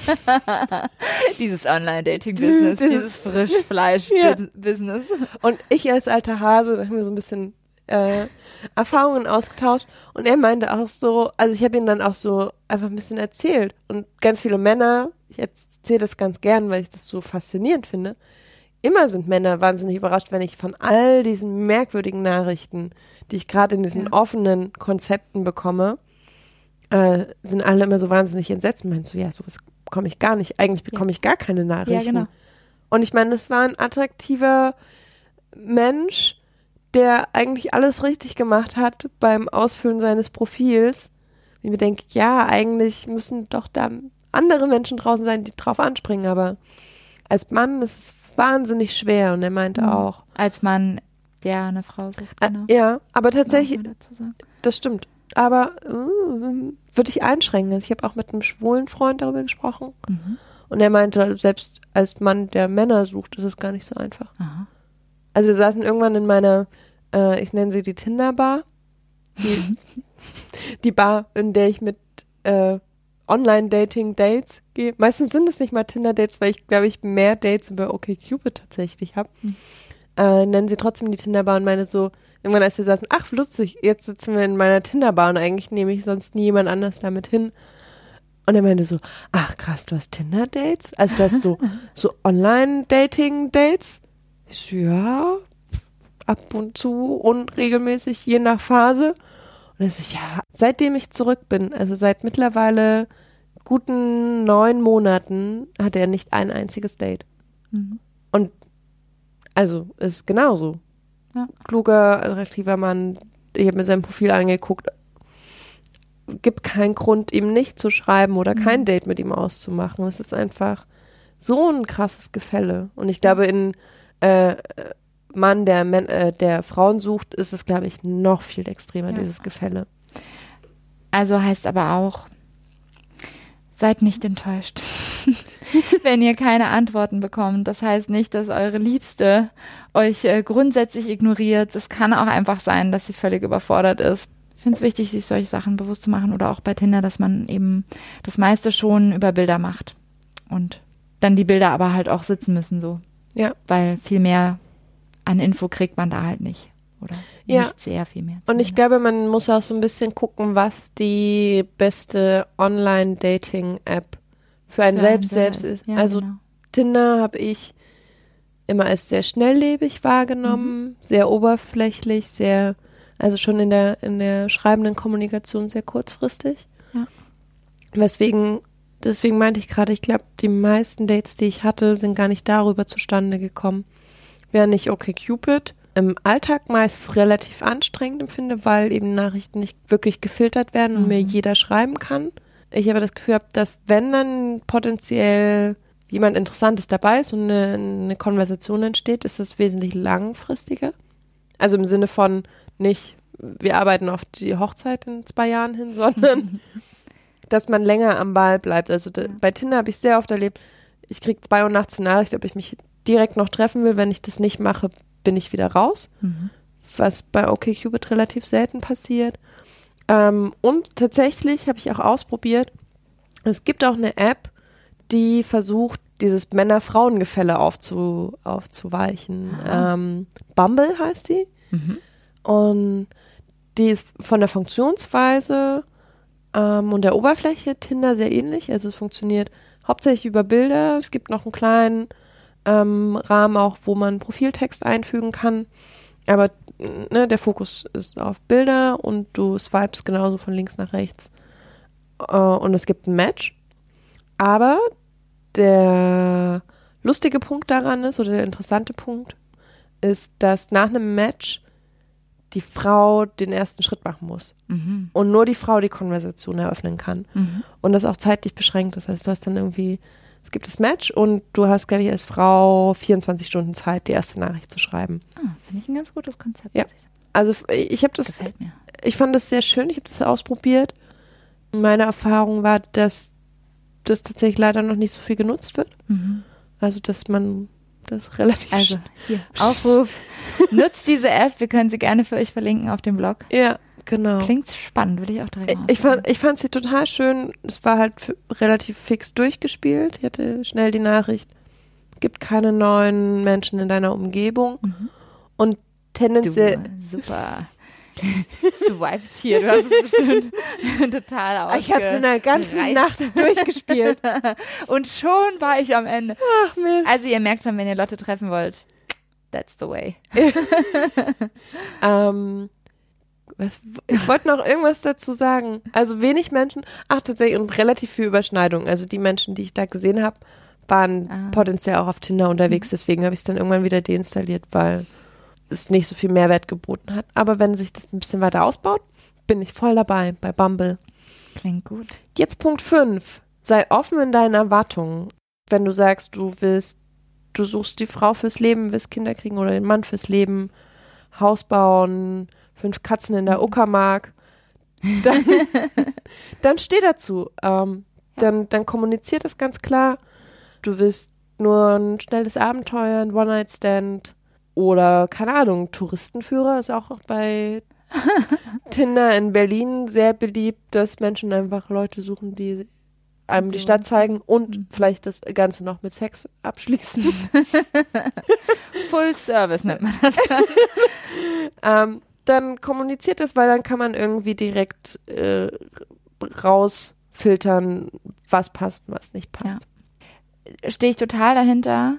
dieses Online-Dating-Business, dieses, dieses Frischfleisch-Business. Ja. Und ich als alter Hase, da haben wir so ein bisschen äh, Erfahrungen ausgetauscht. Und er meinte auch so, also ich habe ihm dann auch so einfach ein bisschen erzählt. Und ganz viele Männer, ich erzähle das ganz gern, weil ich das so faszinierend finde. Immer sind Männer wahnsinnig überrascht, wenn ich von all diesen merkwürdigen Nachrichten, die ich gerade in diesen ja. offenen Konzepten bekomme, äh, sind alle immer so wahnsinnig entsetzt. Meinst du, ja, sowas bekomme ich gar nicht. Eigentlich bekomme ja. ich gar keine Nachrichten. Ja, genau. Und ich meine, es war ein attraktiver Mensch, der eigentlich alles richtig gemacht hat beim Ausfüllen seines Profils. Wie mir denke, ja, eigentlich müssen doch da andere Menschen draußen sein, die drauf anspringen, aber als Mann ist es wahnsinnig schwer und er meinte mhm. auch. Als Mann, der eine Frau sucht, genau. Ja, aber tatsächlich, das stimmt aber äh, würde ich einschränken. Also ich habe auch mit einem schwulen Freund darüber gesprochen. Mhm. Und er meinte, selbst als Mann, der Männer sucht, ist es gar nicht so einfach. Aha. Also wir saßen irgendwann in meiner, äh, ich nenne sie die Tinder-Bar. Die, die, Bar, in der ich mit äh, Online-Dating-Dates gehe. Meistens sind es nicht mal Tinder-Dates, weil ich, glaube ich, mehr Dates über OkCupid tatsächlich habe. Mhm. Äh, nennen sie trotzdem die Tinder-Bar und meine so, irgendwann als wir saßen, ach lustig, jetzt sitzen wir in meiner Tinderbar und eigentlich nehme ich sonst nie jemand anders damit hin. Und er meinte so, ach krass, du hast Tinder-Dates? Also du hast so, so Online-Dating-Dates? Ich so, ja, ab und zu und regelmäßig, je nach Phase. Und er so, ja, seitdem ich zurück bin, also seit mittlerweile guten neun Monaten, hat er nicht ein einziges Date. Mhm. Und also ist genauso. Ja. Kluger, attraktiver Mann. Ich habe mir sein Profil angeguckt. Gibt keinen Grund, ihm nicht zu schreiben oder mhm. kein Date mit ihm auszumachen. Es ist einfach so ein krasses Gefälle. Und ich glaube, in äh, Mann, der, äh, der Frauen sucht, ist es, glaube ich, noch viel extremer, ja. dieses Gefälle. Also heißt aber auch, seid nicht enttäuscht, wenn ihr keine Antworten bekommt. Das heißt nicht, dass eure Liebste euch äh, grundsätzlich ignoriert. Es kann auch einfach sein, dass sie völlig überfordert ist. Ich finde es wichtig, sich solche Sachen bewusst zu machen oder auch bei Tinder, dass man eben das meiste schon über Bilder macht und dann die Bilder aber halt auch sitzen müssen so. Ja. Weil viel mehr an Info kriegt man da halt nicht. Oder ja. nicht sehr viel mehr. Und ich glaube, man muss auch so ein bisschen gucken, was die beste Online-Dating-App für einen für selbst einen selbst ist. Ja, also genau. Tinder habe ich immer als sehr schnelllebig wahrgenommen, mhm. sehr oberflächlich, sehr, also schon in der, in der schreibenden Kommunikation sehr kurzfristig. Ja. Weswegen, deswegen meinte ich gerade, ich glaube, die meisten Dates, die ich hatte, sind gar nicht darüber zustande gekommen. Wäre nicht okay Cupid, im Alltag meist relativ anstrengend empfinde, weil eben Nachrichten nicht wirklich gefiltert werden und mhm. mir jeder schreiben kann. Ich aber das Gefühl habe, dass wenn dann potenziell jemand Interessantes dabei ist und eine, eine Konversation entsteht, ist das wesentlich langfristiger. Also im Sinne von nicht, wir arbeiten auf die Hochzeit in zwei Jahren hin, sondern dass man länger am Ball bleibt. Also da, bei Tinder habe ich sehr oft erlebt, ich kriege zwei Uhr nachts eine Nachricht, ob ich mich direkt noch treffen will. Wenn ich das nicht mache, bin ich wieder raus. Mhm. Was bei OkCupid relativ selten passiert. Ähm, und tatsächlich habe ich auch ausprobiert, es gibt auch eine App, die versucht, dieses Männer-Frauen-Gefälle aufzu, aufzuweichen. Ähm, Bumble heißt die. Mhm. Und die ist von der Funktionsweise ähm, und der Oberfläche Tinder sehr ähnlich. Also es funktioniert hauptsächlich über Bilder. Es gibt noch einen kleinen ähm, Rahmen auch, wo man Profiltext einfügen kann. Aber ne, der Fokus ist auf Bilder und du swipes genauso von links nach rechts. Äh, und es gibt ein Match. Aber der lustige Punkt daran ist, oder der interessante Punkt, ist, dass nach einem Match die Frau den ersten Schritt machen muss. Mhm. Und nur die Frau die Konversation eröffnen kann. Mhm. Und das auch zeitlich beschränkt. Das heißt, du hast dann irgendwie, es gibt das Match und du hast, glaube ich, als Frau 24 Stunden Zeit, die erste Nachricht zu schreiben. Ah, finde ich ein ganz gutes Konzept. Ja. Also ich habe das, Gefällt mir. ich fand das sehr schön, ich habe das ausprobiert. Meine Erfahrung war, dass das tatsächlich leider noch nicht so viel genutzt wird. Mhm. Also, dass man das relativ. Also, hier, Aufruf. Nutzt diese App, wir können sie gerne für euch verlinken auf dem Blog. Ja, genau. Klingt spannend, würde ich auch direkt mal Ich fand, ich fand sie total schön. Es war halt relativ fix durchgespielt. Ich hatte schnell die Nachricht, gibt keine neuen Menschen in deiner Umgebung. Mhm. Und tendenziell. Du, super. swiped hier. Du hast es bestimmt total ausge Ich habe es in der ganzen reißt. Nacht durchgespielt. Und schon war ich am Ende. Ach Mist. Also ihr merkt schon, wenn ihr Lotte treffen wollt, that's the way. ähm, was, ich wollte noch irgendwas dazu sagen. Also wenig Menschen, ach tatsächlich, und relativ viel Überschneidung. Also die Menschen, die ich da gesehen habe, waren ah. potenziell auch auf Tinder unterwegs. Mhm. Deswegen habe ich es dann irgendwann wieder deinstalliert, weil es nicht so viel Mehrwert geboten hat. Aber wenn sich das ein bisschen weiter ausbaut, bin ich voll dabei bei Bumble. Klingt gut. Jetzt Punkt 5. Sei offen in deinen Erwartungen. Wenn du sagst, du willst, du suchst die Frau fürs Leben, willst Kinder kriegen oder den Mann fürs Leben, Haus bauen, fünf Katzen in der mhm. Uckermark, dann, dann steh dazu. Ähm, dann, dann kommuniziert das ganz klar. Du willst nur ein schnelles Abenteuer, ein One-Night-Stand, oder, keine Ahnung, Touristenführer ist auch bei Tinder in Berlin sehr beliebt, dass Menschen einfach Leute suchen, die einem die Stadt zeigen und mhm. vielleicht das Ganze noch mit Sex abschließen. Full Service nennt man das. ähm, dann kommuniziert das, weil dann kann man irgendwie direkt äh, rausfiltern, was passt und was nicht passt. Ja. Stehe ich total dahinter.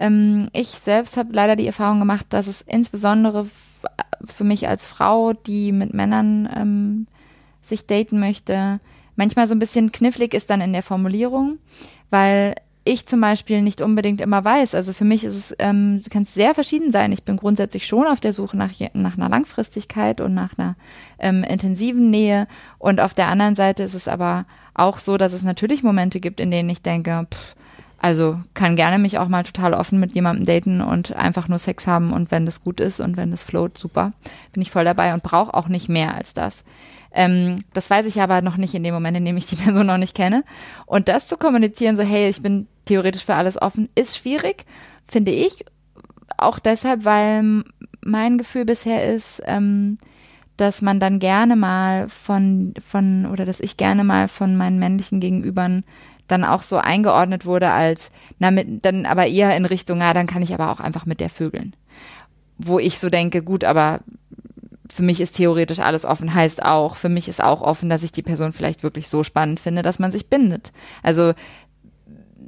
Ähm, ich selbst habe leider die Erfahrung gemacht, dass es insbesondere für mich als Frau, die mit Männern ähm, sich daten möchte, manchmal so ein bisschen knifflig ist dann in der Formulierung, weil ich zum Beispiel nicht unbedingt immer weiß. Also für mich ist es, ähm, kann es sehr verschieden sein. Ich bin grundsätzlich schon auf der Suche nach, nach einer Langfristigkeit und nach einer ähm, intensiven Nähe. Und auf der anderen Seite ist es aber auch so, dass es natürlich Momente gibt, in denen ich denke, pff, also kann gerne mich auch mal total offen mit jemandem daten und einfach nur Sex haben und wenn das gut ist und wenn das float, super. Bin ich voll dabei und brauche auch nicht mehr als das. Ähm, das weiß ich aber noch nicht in dem Moment, in dem ich die Person noch nicht kenne. Und das zu kommunizieren, so hey, ich bin theoretisch für alles offen, ist schwierig, finde ich. Auch deshalb, weil mein Gefühl bisher ist, ähm, dass man dann gerne mal von, von, oder dass ich gerne mal von meinen männlichen Gegenübern dann auch so eingeordnet wurde als, na, mit, dann aber eher in Richtung, ja, dann kann ich aber auch einfach mit der vögeln. Wo ich so denke, gut, aber für mich ist theoretisch alles offen, heißt auch, für mich ist auch offen, dass ich die Person vielleicht wirklich so spannend finde, dass man sich bindet. Also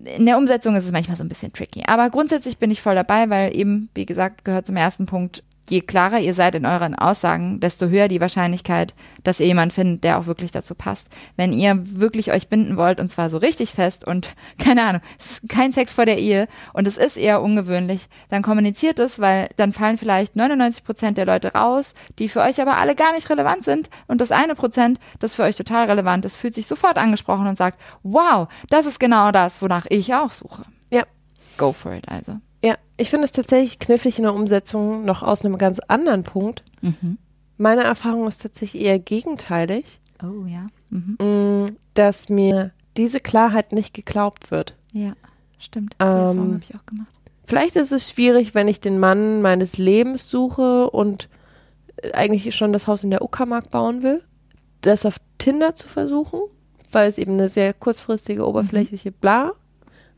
in der Umsetzung ist es manchmal so ein bisschen tricky. Aber grundsätzlich bin ich voll dabei, weil eben, wie gesagt, gehört zum ersten Punkt, je klarer ihr seid in euren Aussagen, desto höher die Wahrscheinlichkeit, dass ihr jemanden findet, der auch wirklich dazu passt. Wenn ihr wirklich euch binden wollt und zwar so richtig fest und keine Ahnung, kein Sex vor der Ehe und es ist eher ungewöhnlich, dann kommuniziert es, weil dann fallen vielleicht 99 Prozent der Leute raus, die für euch aber alle gar nicht relevant sind und das eine Prozent, das für euch total relevant ist, fühlt sich sofort angesprochen und sagt, wow, das ist genau das, wonach ich auch suche. Ja. Go for it also. Ja, ich finde es tatsächlich knifflig in der Umsetzung noch aus einem ganz anderen Punkt. Mhm. Meine Erfahrung ist tatsächlich eher gegenteilig. Oh ja. Mhm. Mm, dass mir diese Klarheit nicht geglaubt wird. Ja, stimmt. Die ähm, Erfahrung habe ich auch gemacht. Vielleicht ist es schwierig, wenn ich den Mann meines Lebens suche und äh, eigentlich schon das Haus in der Uckermark bauen will, das auf Tinder zu versuchen, weil es eben eine sehr kurzfristige, oberflächliche Bla,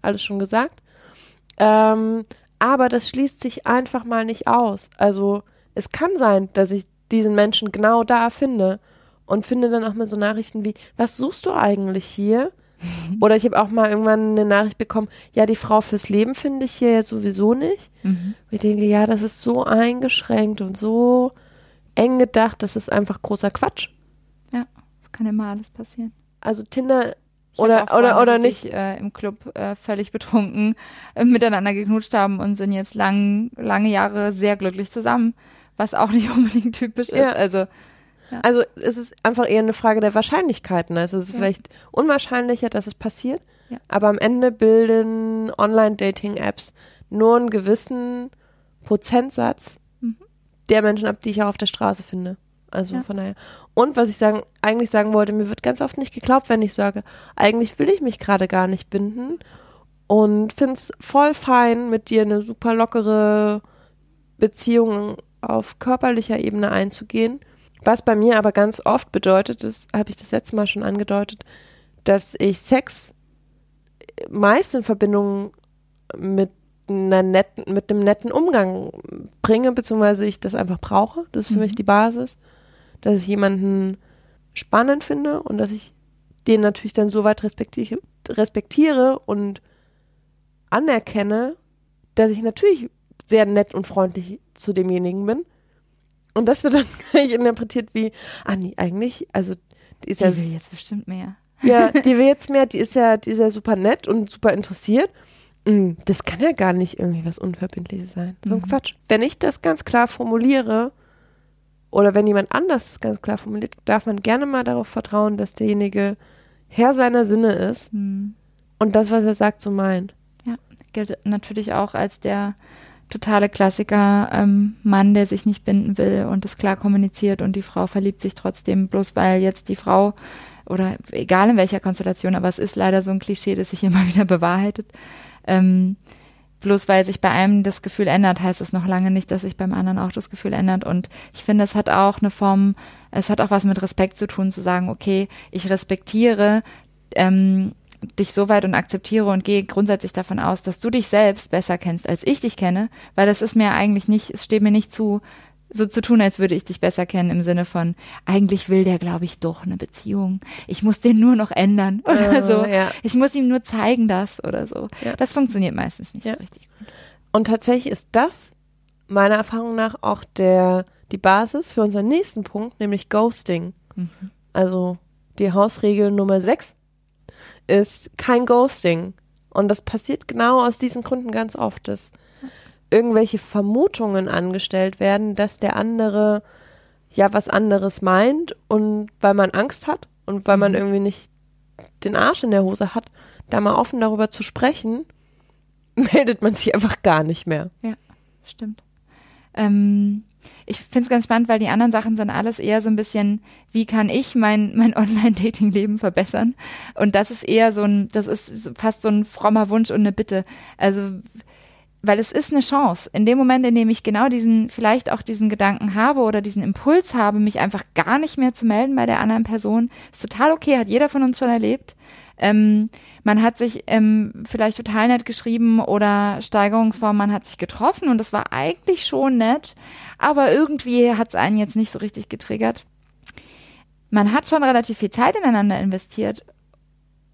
alles schon gesagt. Ähm, aber das schließt sich einfach mal nicht aus. Also es kann sein, dass ich diesen Menschen genau da finde und finde dann auch mal so Nachrichten wie, was suchst du eigentlich hier? Oder ich habe auch mal irgendwann eine Nachricht bekommen, ja, die Frau fürs Leben finde ich hier ja sowieso nicht. Mhm. Ich denke, ja, das ist so eingeschränkt und so eng gedacht, das ist einfach großer Quatsch. Ja, das kann immer alles passieren. Also Tinder oder, Freunde, oder, oder nicht. Sich, äh, im Club äh, völlig betrunken äh, miteinander geknutscht haben und sind jetzt lang, lange Jahre sehr glücklich zusammen, was auch nicht unbedingt typisch ja. ist. Also, ja. also es ist einfach eher eine Frage der Wahrscheinlichkeiten. Also es ist ja. vielleicht unwahrscheinlicher, dass es passiert, aber am Ende bilden Online-Dating-Apps nur einen gewissen Prozentsatz mhm. der Menschen ab, die ich auch auf der Straße finde. Also ja. von daher. Und was ich sagen, eigentlich sagen wollte, mir wird ganz oft nicht geglaubt, wenn ich sage, eigentlich will ich mich gerade gar nicht binden und finde es voll fein, mit dir eine super lockere Beziehung auf körperlicher Ebene einzugehen. Was bei mir aber ganz oft bedeutet, das habe ich das letzte Mal schon angedeutet, dass ich Sex meist in Verbindung mit einer netten, mit einem netten Umgang bringe, beziehungsweise ich das einfach brauche. Das ist für mhm. mich die Basis dass ich jemanden spannend finde und dass ich den natürlich dann so weit respektiere, respektiere und anerkenne, dass ich natürlich sehr nett und freundlich zu demjenigen bin. Und das wird dann gleich interpretiert wie, ah nee, eigentlich, also die ist die ja. Die will jetzt bestimmt mehr. Ja, die will jetzt mehr, die ist ja, die ist ja super nett und super interessiert. Mm, das kann ja gar nicht irgendwie was Unverbindliches sein. So ein mhm. Quatsch. Wenn ich das ganz klar formuliere, oder wenn jemand anders das ganz klar formuliert, darf man gerne mal darauf vertrauen, dass derjenige Herr seiner Sinne ist mhm. und das, was er sagt, so meint. Ja, gilt natürlich auch als der totale Klassiker ähm, Mann, der sich nicht binden will und es klar kommuniziert und die Frau verliebt sich trotzdem, bloß weil jetzt die Frau oder egal in welcher Konstellation, aber es ist leider so ein Klischee, das sich immer wieder bewahrheitet. Ähm, bloß weil sich bei einem das Gefühl ändert, heißt es noch lange nicht, dass sich beim anderen auch das Gefühl ändert. Und ich finde, es hat auch eine Form, es hat auch was mit Respekt zu tun, zu sagen, okay, ich respektiere ähm, dich so weit und akzeptiere und gehe grundsätzlich davon aus, dass du dich selbst besser kennst, als ich dich kenne, weil das ist mir eigentlich nicht, es steht mir nicht zu, so zu tun, als würde ich dich besser kennen im Sinne von, eigentlich will der, glaube ich, doch eine Beziehung. Ich muss den nur noch ändern oder uh, so. Ja. Ich muss ihm nur zeigen das oder so. Ja. Das funktioniert meistens nicht ja. so richtig gut. Und tatsächlich ist das meiner Erfahrung nach auch der, die Basis für unseren nächsten Punkt, nämlich Ghosting. Mhm. Also die Hausregel Nummer 6 ist kein Ghosting. Und das passiert genau aus diesen Gründen ganz oft. Das irgendwelche Vermutungen angestellt werden, dass der andere ja was anderes meint und weil man Angst hat und weil man mhm. irgendwie nicht den Arsch in der Hose hat, da mal offen darüber zu sprechen, meldet man sich einfach gar nicht mehr. Ja, stimmt. Ähm, ich finde es ganz spannend, weil die anderen Sachen sind alles eher so ein bisschen, wie kann ich mein, mein Online-Dating-Leben verbessern? Und das ist eher so ein, das ist fast so ein frommer Wunsch und eine Bitte. Also weil es ist eine Chance. In dem Moment, in dem ich genau diesen, vielleicht auch diesen Gedanken habe oder diesen Impuls habe, mich einfach gar nicht mehr zu melden bei der anderen Person, ist total okay, hat jeder von uns schon erlebt. Ähm, man hat sich ähm, vielleicht total nett geschrieben oder Steigerungsform, man hat sich getroffen und das war eigentlich schon nett, aber irgendwie hat es einen jetzt nicht so richtig getriggert. Man hat schon relativ viel Zeit ineinander investiert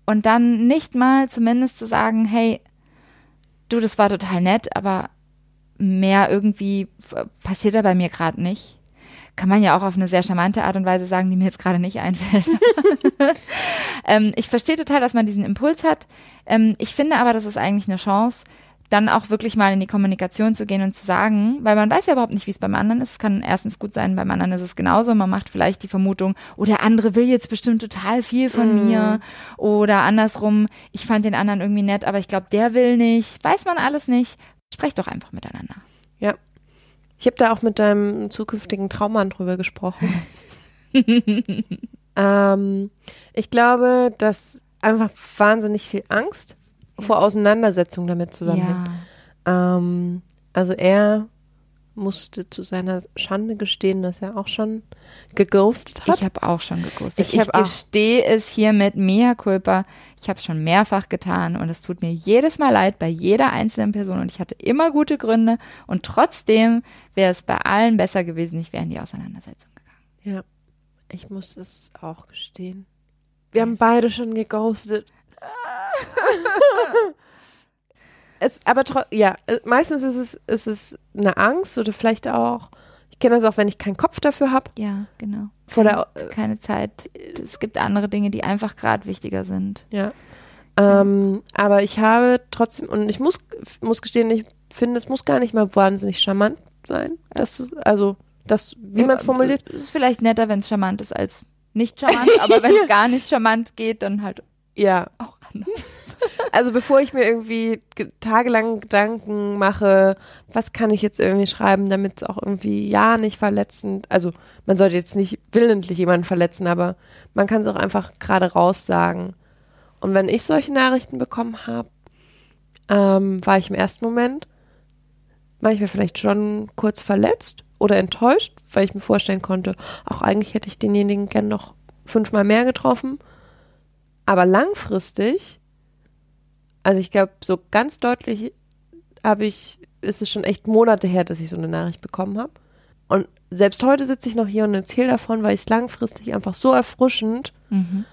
und dann nicht mal zumindest zu sagen, hey, du, das war total nett, aber mehr irgendwie passiert da bei mir gerade nicht. Kann man ja auch auf eine sehr charmante Art und Weise sagen, die mir jetzt gerade nicht einfällt. ähm, ich verstehe total, dass man diesen Impuls hat. Ähm, ich finde aber, das ist eigentlich eine Chance, dann auch wirklich mal in die Kommunikation zu gehen und zu sagen, weil man weiß ja überhaupt nicht, wie es beim anderen ist. Es kann erstens gut sein, beim anderen ist es genauso. Man macht vielleicht die Vermutung, oh, der andere will jetzt bestimmt total viel von mm. mir. Oder andersrum, ich fand den anderen irgendwie nett, aber ich glaube, der will nicht. Weiß man alles nicht. Sprecht doch einfach miteinander. Ja. Ich habe da auch mit deinem zukünftigen Traummann drüber gesprochen. ähm, ich glaube, dass einfach wahnsinnig viel Angst vor Auseinandersetzung damit zusammenhängt. Ja. Ähm, also er musste zu seiner Schande gestehen, dass er auch schon geghostet hat. Ich habe auch schon geghostet. Ich, ich gestehe es hier mit mea culpa. Ich habe es schon mehrfach getan und es tut mir jedes Mal leid bei jeder einzelnen Person und ich hatte immer gute Gründe und trotzdem wäre es bei allen besser gewesen, ich wäre in die Auseinandersetzung gegangen. Ja, ich muss es auch gestehen. Wir haben beide schon geghostet. Es, aber ja, äh, meistens ist es, ist es eine Angst oder vielleicht auch, ich kenne das auch, wenn ich keinen Kopf dafür habe. Ja, genau. Vor keine, der, äh, keine Zeit. Es gibt andere Dinge, die einfach gerade wichtiger sind. Ja. Ähm, aber ich habe trotzdem, und ich muss, muss gestehen, ich finde, es muss gar nicht mal wahnsinnig charmant sein. Dass du, also, das, wie ja, man es formuliert. Ist vielleicht netter, wenn es charmant ist, als nicht charmant, aber wenn es gar nicht charmant geht, dann halt ja. Auch anders. Also bevor ich mir irgendwie tagelang Gedanken mache, was kann ich jetzt irgendwie schreiben, damit es auch irgendwie ja nicht verletzend, also man sollte jetzt nicht willentlich jemanden verletzen, aber man kann es auch einfach gerade raus sagen. Und wenn ich solche Nachrichten bekommen habe, ähm, war ich im ersten Moment manchmal vielleicht schon kurz verletzt oder enttäuscht, weil ich mir vorstellen konnte, auch eigentlich hätte ich denjenigen gern noch fünfmal mehr getroffen. Aber langfristig, also ich glaube, so ganz deutlich habe ich, ist es schon echt Monate her, dass ich so eine Nachricht bekommen habe. Und selbst heute sitze ich noch hier und erzähle davon, weil ich es langfristig einfach so erfrischend mhm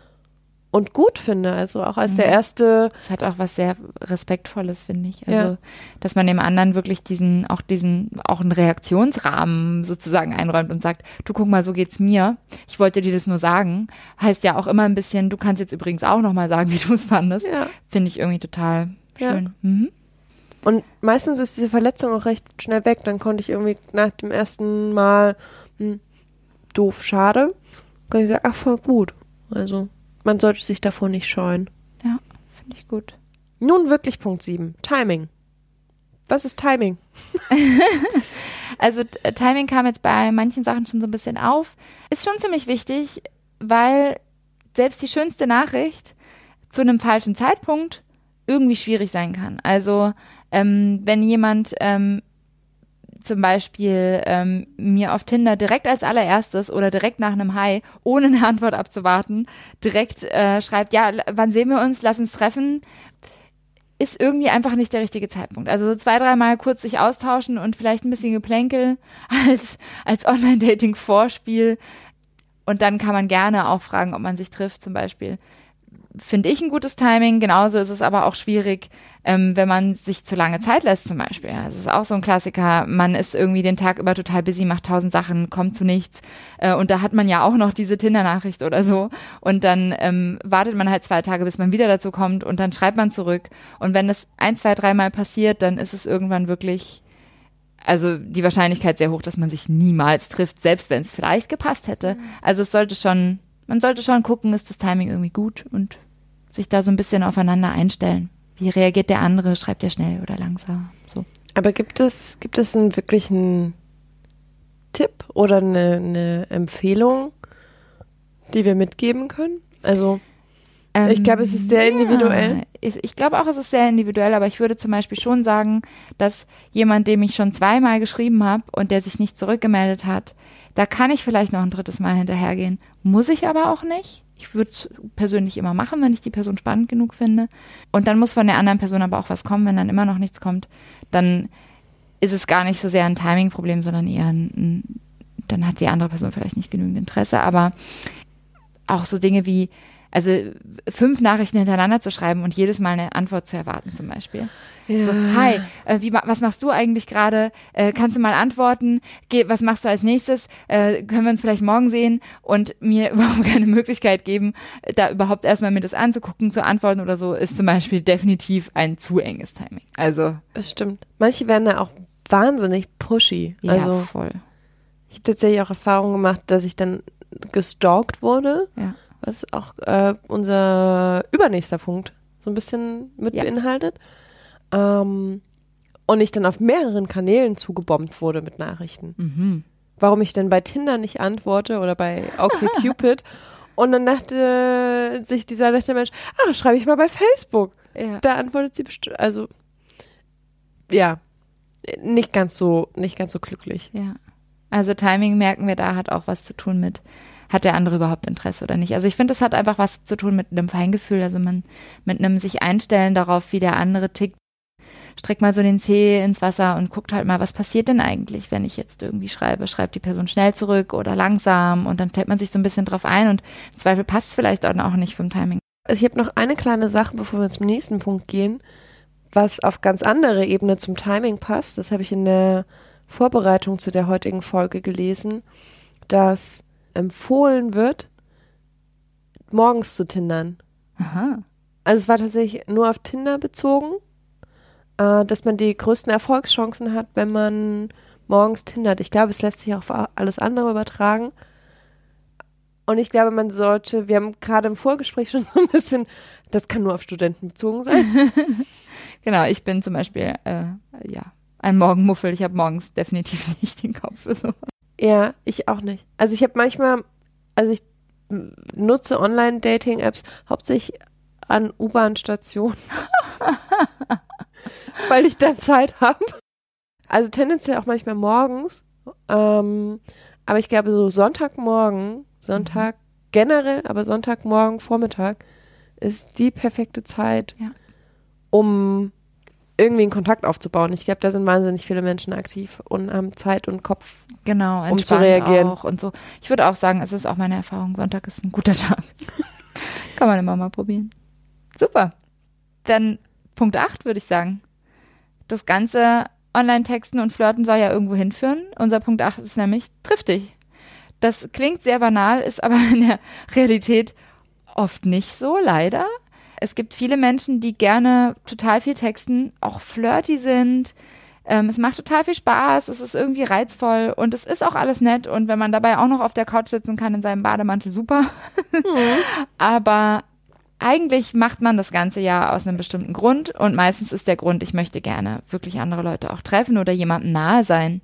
und gut finde. Also auch als mhm. der erste. Es hat auch was sehr Respektvolles, finde ich. Also, ja. dass man dem anderen wirklich diesen, auch diesen, auch einen Reaktionsrahmen sozusagen einräumt und sagt, du guck mal, so geht's mir. Ich wollte dir das nur sagen. Heißt ja auch immer ein bisschen, du kannst jetzt übrigens auch nochmal sagen, wie du es fandest. Ja. Finde ich irgendwie total schön. Ja. Mhm. Und meistens ist diese Verletzung auch recht schnell weg. Dann konnte ich irgendwie nach dem ersten Mal, hm, doof, schade, kann ich sagen, ach voll gut. Also man sollte sich davor nicht scheuen. Ja, finde ich gut. Nun wirklich Punkt 7. Timing. Was ist Timing? also Timing kam jetzt bei manchen Sachen schon so ein bisschen auf. Ist schon ziemlich wichtig, weil selbst die schönste Nachricht zu einem falschen Zeitpunkt irgendwie schwierig sein kann. Also ähm, wenn jemand ähm, zum Beispiel ähm, mir auf Tinder direkt als allererstes oder direkt nach einem Hi, ohne eine Antwort abzuwarten, direkt äh, schreibt, ja, wann sehen wir uns, lass uns treffen, ist irgendwie einfach nicht der richtige Zeitpunkt. Also so zwei, dreimal kurz sich austauschen und vielleicht ein bisschen Geplänkel als, als Online-Dating-Vorspiel. Und dann kann man gerne auch fragen, ob man sich trifft zum Beispiel finde ich ein gutes Timing. Genauso ist es aber auch schwierig, ähm, wenn man sich zu lange Zeit lässt zum Beispiel. Das ist auch so ein Klassiker. Man ist irgendwie den Tag über total busy, macht tausend Sachen, kommt zu nichts. Äh, und da hat man ja auch noch diese Tinder-Nachricht oder so. Und dann ähm, wartet man halt zwei Tage, bis man wieder dazu kommt und dann schreibt man zurück. Und wenn das ein, zwei, dreimal passiert, dann ist es irgendwann wirklich also die Wahrscheinlichkeit sehr hoch, dass man sich niemals trifft, selbst wenn es vielleicht gepasst hätte. Mhm. Also es sollte schon, man sollte schon gucken, ist das Timing irgendwie gut und sich da so ein bisschen aufeinander einstellen. Wie reagiert der andere? Schreibt er schnell oder langsam? So. Aber gibt es, gibt es einen wirklichen Tipp oder eine, eine Empfehlung, die wir mitgeben können? Also, ähm, ich glaube, es ist sehr individuell. Ja, ich, ich glaube auch, es ist sehr individuell, aber ich würde zum Beispiel schon sagen, dass jemand, dem ich schon zweimal geschrieben habe und der sich nicht zurückgemeldet hat, da kann ich vielleicht noch ein drittes Mal hinterhergehen. Muss ich aber auch nicht. Ich würde es persönlich immer machen, wenn ich die Person spannend genug finde. Und dann muss von der anderen Person aber auch was kommen. Wenn dann immer noch nichts kommt, dann ist es gar nicht so sehr ein Timing-Problem, sondern eher ein, ein, dann hat die andere Person vielleicht nicht genügend Interesse. Aber auch so Dinge wie, also fünf Nachrichten hintereinander zu schreiben und jedes Mal eine Antwort zu erwarten zum Beispiel. Ja. So, hi, äh, wie, was machst du eigentlich gerade? Äh, kannst du mal antworten? Geh, was machst du als nächstes? Äh, können wir uns vielleicht morgen sehen und mir überhaupt keine Möglichkeit geben, da überhaupt erstmal mir das anzugucken, zu antworten oder so, ist zum Beispiel definitiv ein zu enges Timing. Also. Das stimmt. Manche werden da auch wahnsinnig pushy. Ja, also, voll. Ich habe tatsächlich auch Erfahrungen gemacht, dass ich dann gestalkt wurde. Ja. Was auch äh, unser übernächster Punkt so ein bisschen mit ja. beinhaltet. Ähm, und ich dann auf mehreren Kanälen zugebombt wurde mit Nachrichten. Mhm. Warum ich denn bei Tinder nicht antworte oder bei OkCupid. und dann dachte sich dieser nette Mensch, ah, schreibe ich mal bei Facebook. Ja. Da antwortet sie bestimmt, also ja, nicht ganz so, nicht ganz so glücklich. Ja. Also Timing merken wir da hat auch was zu tun mit, hat der andere überhaupt Interesse oder nicht. Also ich finde, das hat einfach was zu tun mit einem Feingefühl, also man mit einem sich einstellen darauf, wie der andere tickt, streckt mal so den Zeh ins Wasser und guckt halt mal, was passiert denn eigentlich, wenn ich jetzt irgendwie schreibe. Schreibt die Person schnell zurück oder langsam und dann stellt man sich so ein bisschen drauf ein und im Zweifel passt es vielleicht auch nicht vom Timing. Also ich habe noch eine kleine Sache, bevor wir zum nächsten Punkt gehen, was auf ganz andere Ebene zum Timing passt. Das habe ich in der Vorbereitung zu der heutigen Folge gelesen, dass empfohlen wird, morgens zu tindern. Aha. Also es war tatsächlich nur auf Tinder bezogen äh, dass man die größten Erfolgschancen hat, wenn man morgens tindert. Ich glaube, es lässt sich auch auf alles andere übertragen. Und ich glaube, man sollte, wir haben gerade im Vorgespräch schon so ein bisschen, das kann nur auf Studenten bezogen sein. genau, ich bin zum Beispiel, äh, ja, ein Morgenmuffel. Ich habe morgens definitiv nicht den Kopf für sowas. Ja, ich auch nicht. Also ich habe manchmal, also ich nutze Online-Dating-Apps hauptsächlich an U-Bahn-Stationen. weil ich dann Zeit habe. Also tendenziell auch manchmal morgens. Ähm, aber ich glaube, so Sonntagmorgen, Sonntag mhm. generell, aber Sonntagmorgen, Vormittag ist die perfekte Zeit, ja. um irgendwie einen Kontakt aufzubauen. Ich glaube, da sind wahnsinnig viele Menschen aktiv und haben Zeit und Kopf, genau, um zu reagieren. Auch und so. Ich würde auch sagen, es ist auch meine Erfahrung, Sonntag ist ein guter Tag. Kann man immer mal probieren. Super. Dann Punkt 8 würde ich sagen. Das ganze Online-Texten und Flirten soll ja irgendwo hinführen. Unser Punkt 8 ist nämlich triff dich. Das klingt sehr banal, ist aber in der Realität oft nicht so, leider. Es gibt viele Menschen, die gerne total viel texten, auch flirty sind. Ähm, es macht total viel Spaß, es ist irgendwie reizvoll und es ist auch alles nett. Und wenn man dabei auch noch auf der Couch sitzen kann in seinem Bademantel, super. Mhm. aber eigentlich macht man das ganze ja aus einem bestimmten Grund und meistens ist der Grund, ich möchte gerne wirklich andere Leute auch treffen oder jemandem nahe sein.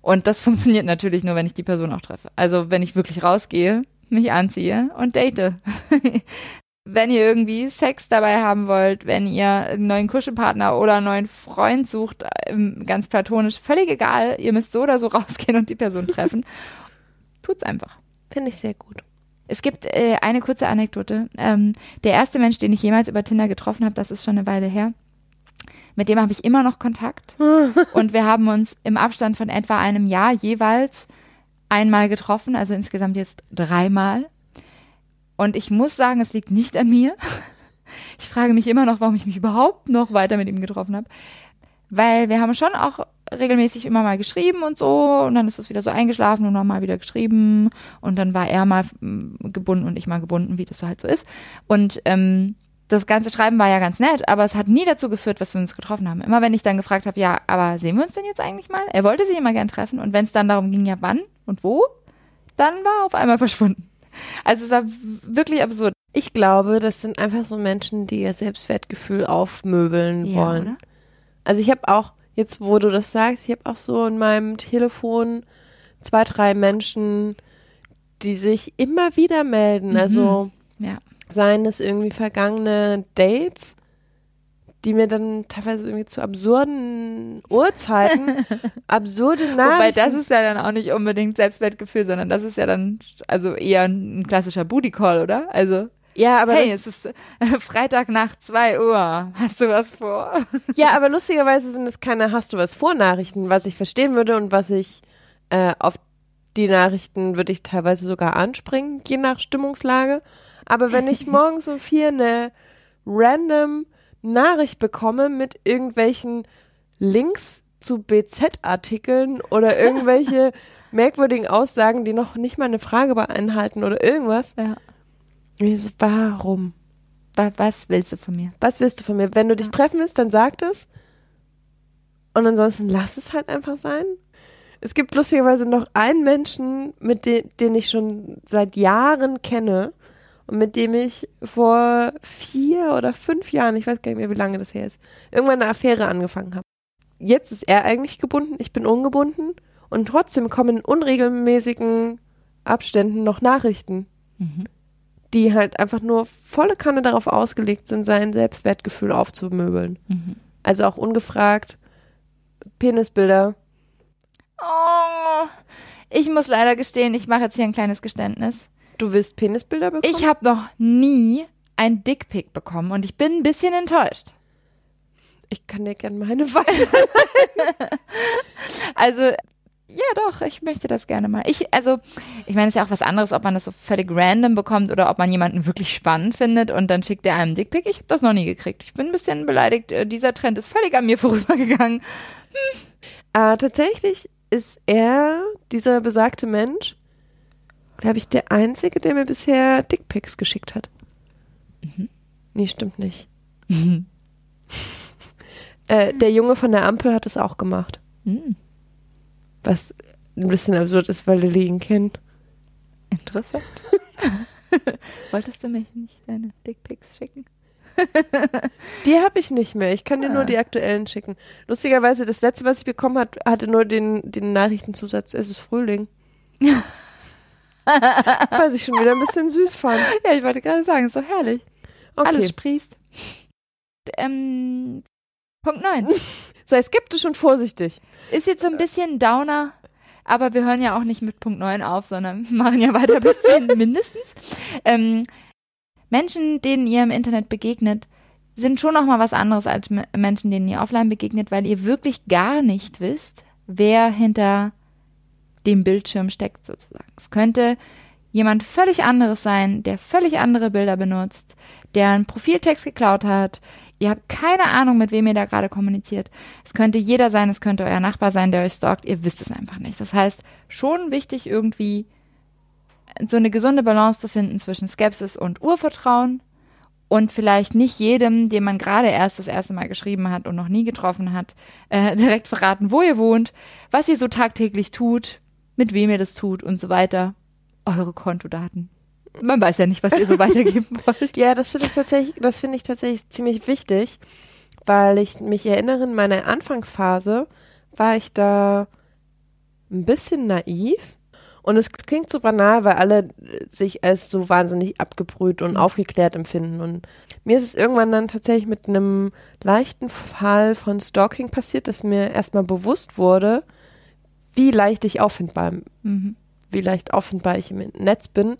Und das funktioniert natürlich nur, wenn ich die Person auch treffe. Also wenn ich wirklich rausgehe, mich anziehe und date. wenn ihr irgendwie Sex dabei haben wollt, wenn ihr einen neuen Kuschelpartner oder einen neuen Freund sucht, ähm, ganz platonisch, völlig egal, ihr müsst so oder so rausgehen und die Person treffen. Tut's einfach. Finde ich sehr gut. Es gibt äh, eine kurze Anekdote. Ähm, der erste Mensch, den ich jemals über Tinder getroffen habe, das ist schon eine Weile her. Mit dem habe ich immer noch Kontakt. und wir haben uns im Abstand von etwa einem Jahr jeweils einmal getroffen, also insgesamt jetzt dreimal. Und ich muss sagen, es liegt nicht an mir. Ich frage mich immer noch, warum ich mich überhaupt noch weiter mit ihm getroffen habe. Weil wir haben schon auch regelmäßig immer mal geschrieben und so und dann ist es wieder so eingeschlafen und nochmal wieder geschrieben und dann war er mal mm, gebunden und ich mal gebunden, wie das so halt so ist. Und ähm, das ganze Schreiben war ja ganz nett, aber es hat nie dazu geführt, dass wir uns getroffen haben. Immer wenn ich dann gefragt habe, ja, aber sehen wir uns denn jetzt eigentlich mal? Er wollte sich immer gern treffen und wenn es dann darum ging, ja, wann und wo, dann war er auf einmal verschwunden. Also es war wirklich absurd. Ich glaube, das sind einfach so Menschen, die ihr Selbstwertgefühl aufmöbeln ja, wollen. Oder? Also ich habe auch jetzt wo du das sagst, ich habe auch so in meinem Telefon zwei, drei Menschen, die sich immer wieder melden. Mhm. Also ja. seien es irgendwie vergangene Dates, die mir dann teilweise irgendwie zu absurden Uhrzeiten, absurde Nachrichten. Wobei das ist ja dann auch nicht unbedingt Selbstwertgefühl, sondern das ist ja dann also eher ein klassischer Booty Call, oder? Also ja, aber hey, es ist Freitag nach zwei Uhr. Hast du was vor? Ja, aber lustigerweise sind es keine Hast du was vor Nachrichten, was ich verstehen würde und was ich äh, auf die Nachrichten würde ich teilweise sogar anspringen, je nach Stimmungslage. Aber wenn ich morgens um vier eine random Nachricht bekomme mit irgendwelchen Links zu BZ-Artikeln oder irgendwelche merkwürdigen Aussagen, die noch nicht mal eine Frage beinhalten oder irgendwas. Ja. Ich so, warum? Was willst du von mir? Was willst du von mir? Wenn du dich ja. treffen willst, dann sag es. Und ansonsten lass es halt einfach sein. Es gibt lustigerweise noch einen Menschen, mit dem, den ich schon seit Jahren kenne und mit dem ich vor vier oder fünf Jahren, ich weiß gar nicht mehr, wie lange das her ist, irgendwann eine Affäre angefangen habe. Jetzt ist er eigentlich gebunden, ich bin ungebunden und trotzdem kommen in unregelmäßigen Abständen noch Nachrichten, mhm. die halt einfach nur volle Kanne darauf ausgelegt sind, sein Selbstwertgefühl aufzumöbeln. Mhm. Also auch ungefragt Penisbilder. Oh, ich muss leider gestehen, ich mache jetzt hier ein kleines Geständnis. Du willst Penisbilder bekommen? Ich habe noch nie ein Dickpick bekommen und ich bin ein bisschen enttäuscht. Ich kann dir gerne meine weiter. also ja, doch, ich möchte das gerne mal. Ich, also, ich meine, es ist ja auch was anderes, ob man das so völlig random bekommt oder ob man jemanden wirklich spannend findet und dann schickt er einem Dickpick. Ich habe das noch nie gekriegt. Ich bin ein bisschen beleidigt. Äh, dieser Trend ist völlig an mir vorübergegangen. Hm. Äh, tatsächlich ist er, dieser besagte Mensch, glaube ich, der Einzige, der mir bisher Dickpics geschickt hat. Mhm. Nee, stimmt nicht. Mhm. äh, der Junge von der Ampel hat es auch gemacht. Mhm. Was ein bisschen absurd ist, weil Lilly ihn kennt. Interessant. Wolltest du mich nicht deine Dickpics schicken? die habe ich nicht mehr. Ich kann dir ah. nur die aktuellen schicken. Lustigerweise, das letzte, was ich bekommen habe, hatte nur den, den Nachrichtenzusatz. Es ist Frühling. Was ich schon wieder ein bisschen süß fand. Ja, ich wollte gerade sagen, ist doch herrlich. Okay. Alles sprießt. Ähm, Punkt 9. Sei skeptisch und vorsichtig. Ist jetzt so ein bisschen Downer, aber wir hören ja auch nicht mit Punkt 9 auf, sondern machen ja weiter bis 10 mindestens. Ähm, Menschen, denen ihr im Internet begegnet, sind schon noch mal was anderes als Menschen, denen ihr offline begegnet, weil ihr wirklich gar nicht wisst, wer hinter dem Bildschirm steckt sozusagen. Es könnte jemand völlig anderes sein, der völlig andere Bilder benutzt, der einen Profiltext geklaut hat, Ihr habt keine Ahnung, mit wem ihr da gerade kommuniziert. Es könnte jeder sein, es könnte euer Nachbar sein, der euch stalkt. Ihr wisst es einfach nicht. Das heißt, schon wichtig irgendwie so eine gesunde Balance zu finden zwischen Skepsis und Urvertrauen und vielleicht nicht jedem, dem man gerade erst das erste Mal geschrieben hat und noch nie getroffen hat, äh, direkt verraten, wo ihr wohnt, was ihr so tagtäglich tut, mit wem ihr das tut und so weiter. Eure Kontodaten. Man weiß ja nicht, was ihr so weitergeben wollt. Ja, das finde ich tatsächlich, das finde ich tatsächlich ziemlich wichtig, weil ich mich erinnere, in meiner Anfangsphase war ich da ein bisschen naiv. Und es klingt so banal, weil alle sich als so wahnsinnig abgebrüht und mhm. aufgeklärt empfinden. Und mir ist es irgendwann dann tatsächlich mit einem leichten Fall von Stalking passiert, dass mir erstmal bewusst wurde, wie leicht ich auffindbar, mhm. wie leicht auffindbar ich im Netz bin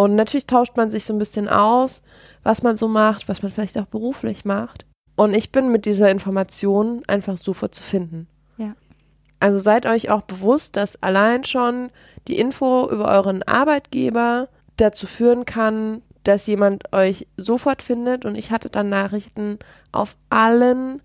und natürlich tauscht man sich so ein bisschen aus, was man so macht, was man vielleicht auch beruflich macht. Und ich bin mit dieser Information einfach sofort zu finden. Ja. Also seid euch auch bewusst, dass allein schon die Info über euren Arbeitgeber dazu führen kann, dass jemand euch sofort findet. Und ich hatte dann Nachrichten auf allen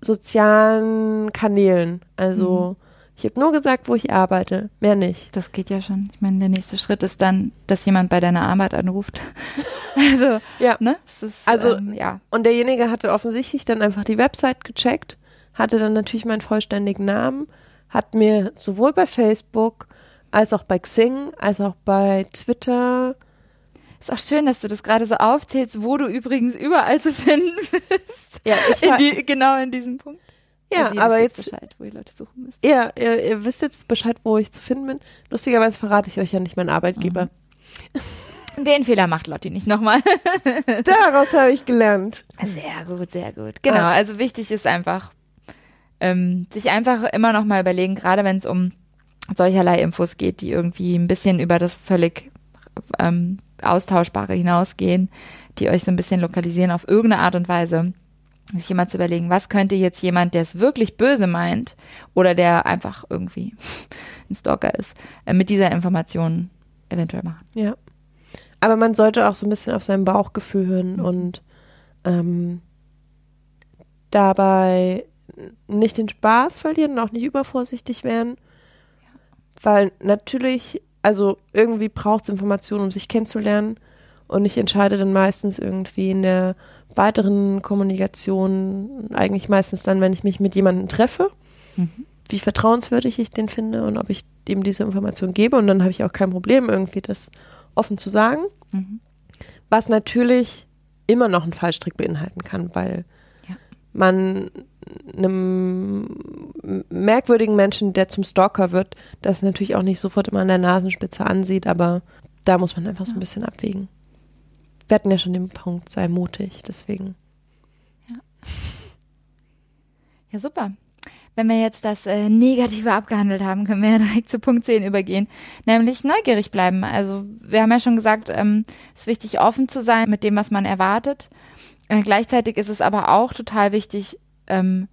sozialen Kanälen. Also mhm ich habe nur gesagt, wo ich arbeite, mehr nicht. Das geht ja schon. Ich meine, der nächste Schritt ist dann, dass jemand bei deiner Arbeit anruft. also, ja. ne? Ist, also, ähm, ja. Und derjenige hatte offensichtlich dann einfach die Website gecheckt, hatte dann natürlich meinen vollständigen Namen, hat mir sowohl bei Facebook als auch bei Xing, als auch bei Twitter ist auch schön, dass du das gerade so aufzählst, wo du übrigens überall zu finden bist. Ja, ich in die, genau in diesem Punkt. Ja, also aber jetzt Bescheid, wo ihr Leute suchen müsst. Ja, ihr, ihr, wisst jetzt Bescheid, wo ich zu finden bin. Lustigerweise verrate ich euch ja nicht meinen Arbeitgeber. Mhm. Den Fehler macht Lotti nicht nochmal. Daraus habe ich gelernt. Sehr gut, sehr gut. Genau, ah. also wichtig ist einfach, ähm, sich einfach immer noch mal überlegen, gerade wenn es um solcherlei Infos geht, die irgendwie ein bisschen über das völlig ähm, Austauschbare hinausgehen, die euch so ein bisschen lokalisieren auf irgendeine Art und Weise sich immer zu überlegen, was könnte jetzt jemand, der es wirklich böse meint oder der einfach irgendwie ein Stalker ist, äh, mit dieser Information eventuell machen. Ja. Aber man sollte auch so ein bisschen auf sein Bauchgefühl hören mhm. und ähm, dabei nicht den Spaß verlieren und auch nicht übervorsichtig werden. Ja. Weil natürlich, also irgendwie braucht es Informationen, um sich kennenzulernen. Und ich entscheide dann meistens irgendwie in der weiteren Kommunikation, eigentlich meistens dann, wenn ich mich mit jemandem treffe, mhm. wie vertrauenswürdig ich den finde und ob ich ihm diese Information gebe. Und dann habe ich auch kein Problem, irgendwie das offen zu sagen. Mhm. Was natürlich immer noch einen Fallstrick beinhalten kann, weil ja. man einem merkwürdigen Menschen, der zum Stalker wird, das natürlich auch nicht sofort immer an der Nasenspitze ansieht, aber da muss man einfach so ein bisschen abwägen wir hatten ja schon den Punkt, sei mutig, deswegen. Ja. Ja, super. Wenn wir jetzt das äh, Negative abgehandelt haben, können wir ja direkt zu Punkt 10 übergehen, nämlich neugierig bleiben. Also wir haben ja schon gesagt, ähm, es ist wichtig, offen zu sein mit dem, was man erwartet. Äh, gleichzeitig ist es aber auch total wichtig, ähm,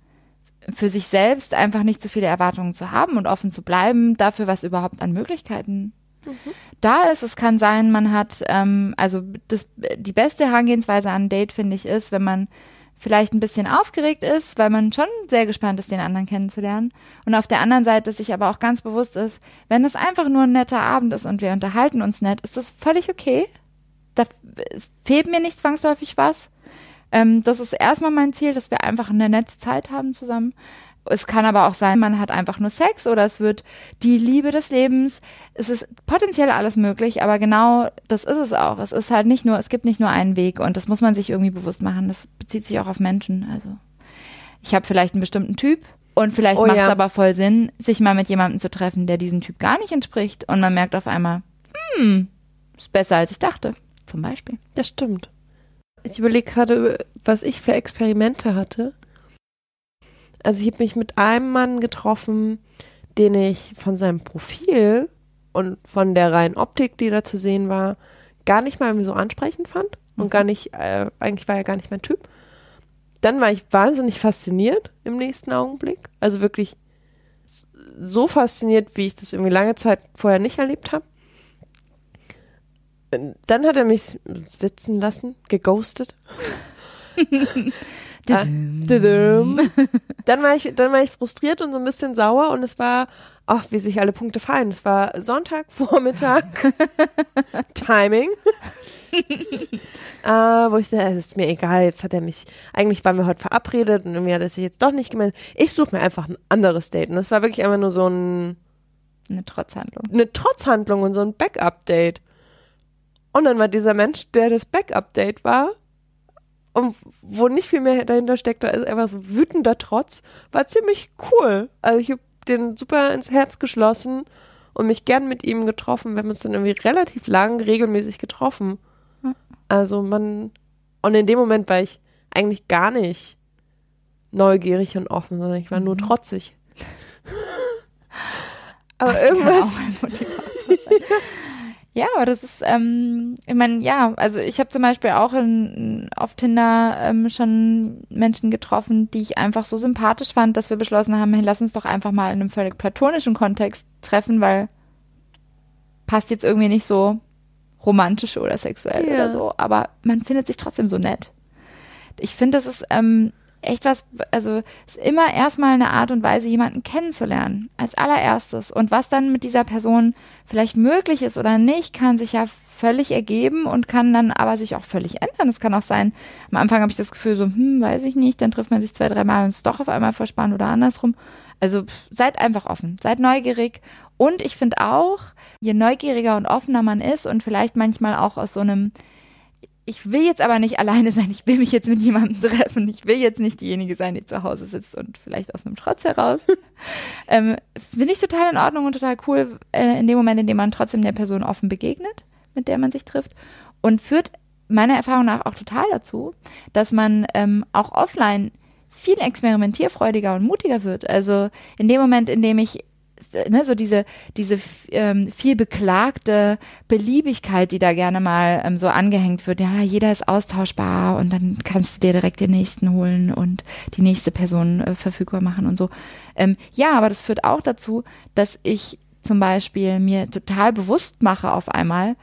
für sich selbst einfach nicht zu viele Erwartungen zu haben und offen zu bleiben dafür, was überhaupt an Möglichkeiten mhm. da ist. Es kann sein, man hat, ähm, also das, die beste Herangehensweise an ein Date, finde ich, ist, wenn man vielleicht ein bisschen aufgeregt ist, weil man schon sehr gespannt ist, den anderen kennenzulernen. Und auf der anderen Seite sich aber auch ganz bewusst ist, wenn es einfach nur ein netter Abend ist und wir unterhalten uns nett, ist das völlig okay. Da fehlt mir nicht zwangsläufig was. Ähm, das ist erstmal mein Ziel, dass wir einfach eine nette Zeit haben zusammen. Es kann aber auch sein, man hat einfach nur Sex oder es wird die Liebe des Lebens. Es ist potenziell alles möglich, aber genau das ist es auch. Es ist halt nicht nur, es gibt nicht nur einen Weg und das muss man sich irgendwie bewusst machen. Das bezieht sich auch auf Menschen. Also ich habe vielleicht einen bestimmten Typ und vielleicht oh, macht es ja. aber voll Sinn, sich mal mit jemandem zu treffen, der diesem Typ gar nicht entspricht und man merkt auf einmal, hm, ist besser als ich dachte, zum Beispiel. Das stimmt. Ich überlege gerade, was ich für Experimente hatte also ich habe mich mit einem Mann getroffen, den ich von seinem Profil und von der reinen Optik, die da zu sehen war, gar nicht mal so ansprechend fand und mhm. gar nicht, äh, eigentlich war er gar nicht mein Typ. Dann war ich wahnsinnig fasziniert im nächsten Augenblick. Also wirklich so fasziniert, wie ich das irgendwie lange Zeit vorher nicht erlebt habe. Dann hat er mich sitzen lassen, geghostet. Ah, dann, war ich, dann war ich frustriert und so ein bisschen sauer und es war, ach, wie sich alle Punkte fallen. Es war Sonntag, Vormittag, Timing. äh, wo ich dachte, es ist mir egal, jetzt hat er mich, eigentlich waren wir heute verabredet und irgendwie hat er sich jetzt doch nicht gemeldet. Ich suche mir einfach ein anderes Date. Und das war wirklich einfach nur so ein eine Trotzhandlung. Eine Trotzhandlung und so ein Backup-Date. Und dann war dieser Mensch, der das Backup-Date war, und wo nicht viel mehr dahinter steckt, da ist einfach so wütender Trotz, war ziemlich cool. Also ich habe den super ins Herz geschlossen und mich gern mit ihm getroffen. Wir haben uns dann irgendwie relativ lang regelmäßig getroffen. Also man, und in dem Moment war ich eigentlich gar nicht neugierig und offen, sondern ich war mhm. nur trotzig. Aber irgendwas. Ja, aber das ist, ähm, ich meine, ja, also ich habe zum Beispiel auch in, auf Tinder ähm, schon Menschen getroffen, die ich einfach so sympathisch fand, dass wir beschlossen haben, hey, lass uns doch einfach mal in einem völlig platonischen Kontext treffen, weil passt jetzt irgendwie nicht so romantisch oder sexuell ja. oder so, aber man findet sich trotzdem so nett. Ich finde, das ist ähm, echt was, also ist immer erstmal eine Art und Weise, jemanden kennenzulernen, als allererstes. Und was dann mit dieser Person vielleicht möglich ist oder nicht, kann sich ja völlig ergeben und kann dann aber sich auch völlig ändern. Es kann auch sein, am Anfang habe ich das Gefühl so, hm, weiß ich nicht, dann trifft man sich zwei, dreimal und ist doch auf einmal verspannt oder andersrum. Also seid einfach offen, seid neugierig. Und ich finde auch, je neugieriger und offener man ist und vielleicht manchmal auch aus so einem ich will jetzt aber nicht alleine sein, ich will mich jetzt mit jemandem treffen, ich will jetzt nicht diejenige sein, die zu Hause sitzt und vielleicht aus einem Trotz heraus. ähm, Finde ich total in Ordnung und total cool, äh, in dem Moment, in dem man trotzdem der Person offen begegnet, mit der man sich trifft. Und führt meiner Erfahrung nach auch total dazu, dass man ähm, auch offline viel experimentierfreudiger und mutiger wird. Also in dem Moment, in dem ich ne, so diese, diese ähm, viel beklagte Beliebigkeit, die da gerne mal ähm, so angehängt wird. Ja, jeder ist austauschbar und dann kannst du dir direkt den nächsten holen und die nächste Person äh, verfügbar machen und so. Ähm, ja, aber das führt auch dazu, dass ich zum Beispiel mir total bewusst mache auf einmal,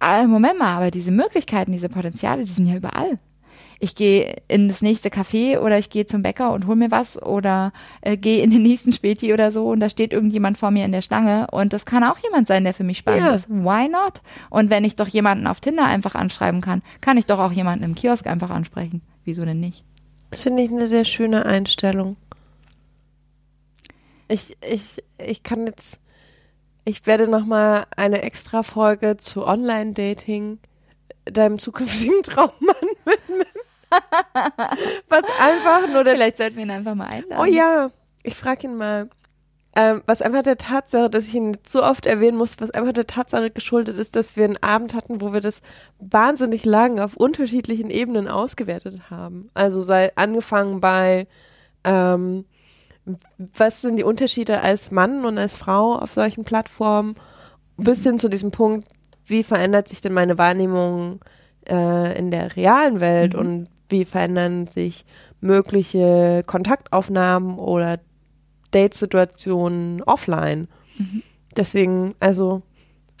äh, Moment mal, aber diese Möglichkeiten, diese Potenziale, die sind ja überall ich gehe in das nächste Café oder ich gehe zum Bäcker und hol mir was oder äh, gehe in den nächsten Späti oder so und da steht irgendjemand vor mir in der Schlange und das kann auch jemand sein, der für mich spannend ja. ist. Why not? Und wenn ich doch jemanden auf Tinder einfach anschreiben kann, kann ich doch auch jemanden im Kiosk einfach ansprechen. Wieso denn nicht? Das finde ich eine sehr schöne Einstellung. Ich, ich, ich kann jetzt, ich werde nochmal eine extra Folge zu Online-Dating deinem zukünftigen Traummann widmen. Was einfach nur der. Vielleicht sollten wir ihn einfach mal einladen. Oh ja, ich frage ihn mal. Ähm, was einfach der Tatsache, dass ich ihn so oft erwähnen muss, was einfach der Tatsache geschuldet ist, dass wir einen Abend hatten, wo wir das wahnsinnig lang auf unterschiedlichen Ebenen ausgewertet haben. Also sei angefangen bei ähm, was sind die Unterschiede als Mann und als Frau auf solchen Plattformen, bis hin zu diesem Punkt, wie verändert sich denn meine Wahrnehmung äh, in der realen Welt mhm. und wie verändern sich mögliche Kontaktaufnahmen oder Datesituationen offline. Mhm. Deswegen, also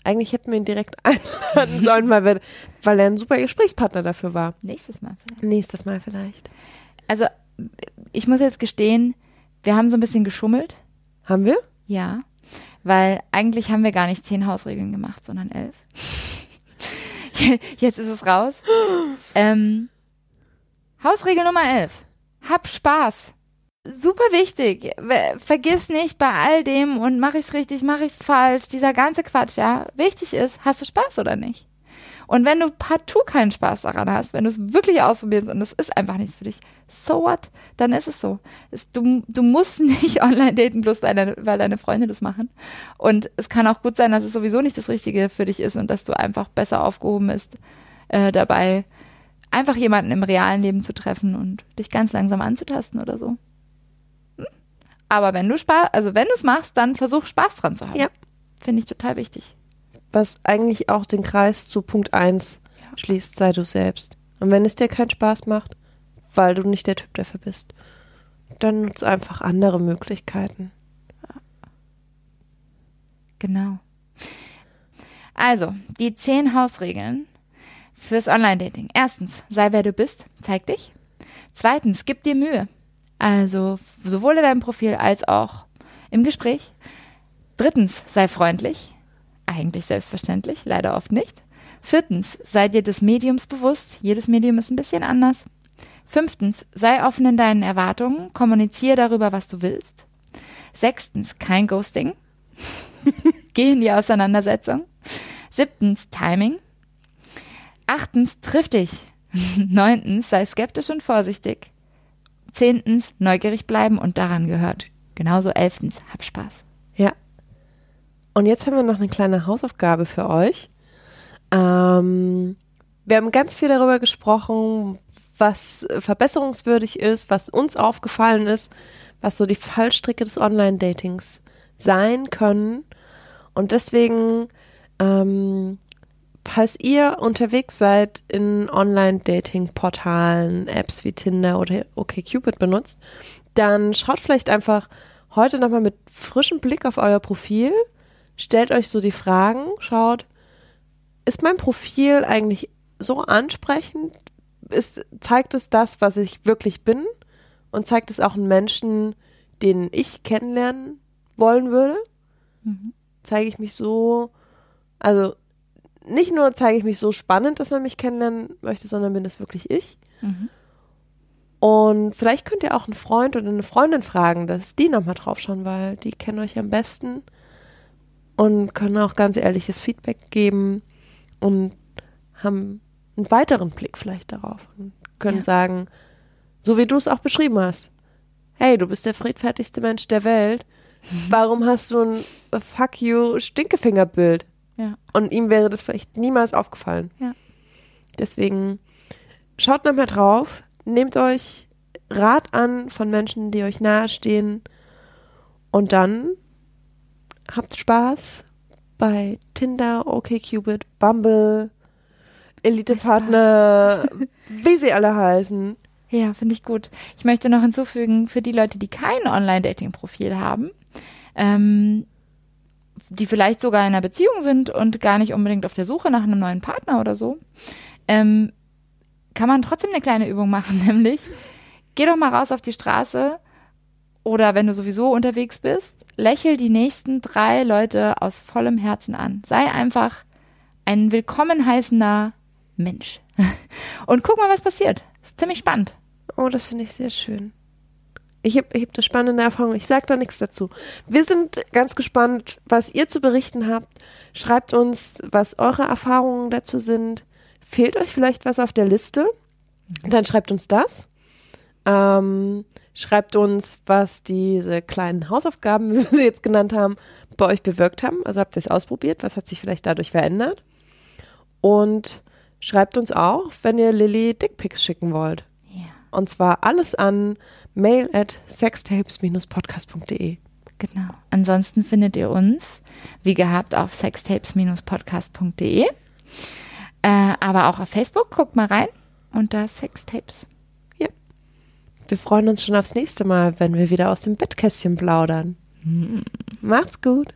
eigentlich hätten wir ihn direkt einladen sollen, weil, wir, weil er ein super Gesprächspartner dafür war. Nächstes Mal vielleicht. Nächstes Mal vielleicht. Also ich muss jetzt gestehen, wir haben so ein bisschen geschummelt. Haben wir? Ja, weil eigentlich haben wir gar nicht zehn Hausregeln gemacht, sondern elf. jetzt ist es raus. Ähm, Hausregel Nummer 11. Hab Spaß. Super wichtig. Vergiss nicht bei all dem und mach ich's richtig, mach ich's falsch, dieser ganze Quatsch, ja. Wichtig ist, hast du Spaß oder nicht? Und wenn du partout keinen Spaß daran hast, wenn du es wirklich ausprobierst und es ist einfach nichts für dich, so what? Dann ist es so. Du, du musst nicht online daten, bloß weil deine, weil deine Freunde das machen. Und es kann auch gut sein, dass es sowieso nicht das Richtige für dich ist und dass du einfach besser aufgehoben bist äh, dabei, einfach jemanden im realen Leben zu treffen und dich ganz langsam anzutasten oder so. Hm? Aber wenn du Spaß, also wenn du es machst, dann versuch Spaß dran zu haben. Ja. Finde ich total wichtig. Was eigentlich auch den Kreis zu Punkt 1 ja. schließt, sei du selbst. Und wenn es dir keinen Spaß macht, weil du nicht der Typ dafür bist, dann nutze einfach andere Möglichkeiten. Genau. Also, die zehn Hausregeln fürs Online-Dating. Erstens, sei wer du bist, zeig dich. Zweitens, gib dir Mühe. Also sowohl in deinem Profil als auch im Gespräch. Drittens, sei freundlich. Eigentlich selbstverständlich, leider oft nicht. Viertens, sei dir des Mediums bewusst. Jedes Medium ist ein bisschen anders. Fünftens, sei offen in deinen Erwartungen. Kommuniziere darüber, was du willst. Sechstens, kein Ghosting. Geh in die Auseinandersetzung. Siebtens, Timing. Achtens, triff dich. Neuntens, sei skeptisch und vorsichtig. Zehntens, neugierig bleiben und daran gehört. Genauso elftens, hab Spaß. Ja. Und jetzt haben wir noch eine kleine Hausaufgabe für euch. Ähm, wir haben ganz viel darüber gesprochen, was verbesserungswürdig ist, was uns aufgefallen ist, was so die Fallstricke des Online-Datings sein können. Und deswegen ähm, falls ihr unterwegs seid in Online-Dating-Portalen, Apps wie Tinder oder OkCupid benutzt, dann schaut vielleicht einfach heute nochmal mit frischem Blick auf euer Profil, stellt euch so die Fragen, schaut, ist mein Profil eigentlich so ansprechend? Ist, zeigt es das, was ich wirklich bin? Und zeigt es auch einen Menschen, den ich kennenlernen wollen würde? Mhm. Zeige ich mich so, also nicht nur zeige ich mich so spannend, dass man mich kennenlernen möchte, sondern bin es wirklich ich. Mhm. Und vielleicht könnt ihr auch einen Freund oder eine Freundin fragen, dass die nochmal draufschauen, weil die kennen euch am besten und können auch ganz ehrliches Feedback geben und haben einen weiteren Blick vielleicht darauf und können ja. sagen, so wie du es auch beschrieben hast, hey, du bist der friedfertigste Mensch der Welt, warum hast du ein Fuck you Stinkefingerbild? Ja. Und ihm wäre das vielleicht niemals aufgefallen. Ja. Deswegen schaut nochmal drauf, nehmt euch Rat an von Menschen, die euch nahestehen und dann habt Spaß bei Tinder, OkCupid, Bumble, Elite-Partner, wie sie alle heißen. Ja, finde ich gut. Ich möchte noch hinzufügen, für die Leute, die kein Online-Dating-Profil haben, ähm, die vielleicht sogar in einer Beziehung sind und gar nicht unbedingt auf der Suche nach einem neuen Partner oder so, ähm, kann man trotzdem eine kleine Übung machen, nämlich geh doch mal raus auf die Straße oder wenn du sowieso unterwegs bist, lächel die nächsten drei Leute aus vollem Herzen an. Sei einfach ein willkommen heißender Mensch. Und guck mal, was passiert. ist ziemlich spannend. Oh, das finde ich sehr schön. Ich habe hab eine spannende Erfahrung. Ich sage da nichts dazu. Wir sind ganz gespannt, was ihr zu berichten habt. Schreibt uns, was eure Erfahrungen dazu sind. Fehlt euch vielleicht was auf der Liste? Dann schreibt uns das. Ähm, schreibt uns, was diese kleinen Hausaufgaben, wie wir sie jetzt genannt haben, bei euch bewirkt haben. Also habt ihr es ausprobiert? Was hat sich vielleicht dadurch verändert? Und schreibt uns auch, wenn ihr Lilly Dickpics schicken wollt. Und zwar alles an mail at sextapes-podcast.de. Genau. Ansonsten findet ihr uns, wie gehabt, auf sextapes-podcast.de. Äh, aber auch auf Facebook. Guckt mal rein unter Sextapes. Ja. Wir freuen uns schon aufs nächste Mal, wenn wir wieder aus dem Bettkästchen plaudern. Mhm. Macht's gut.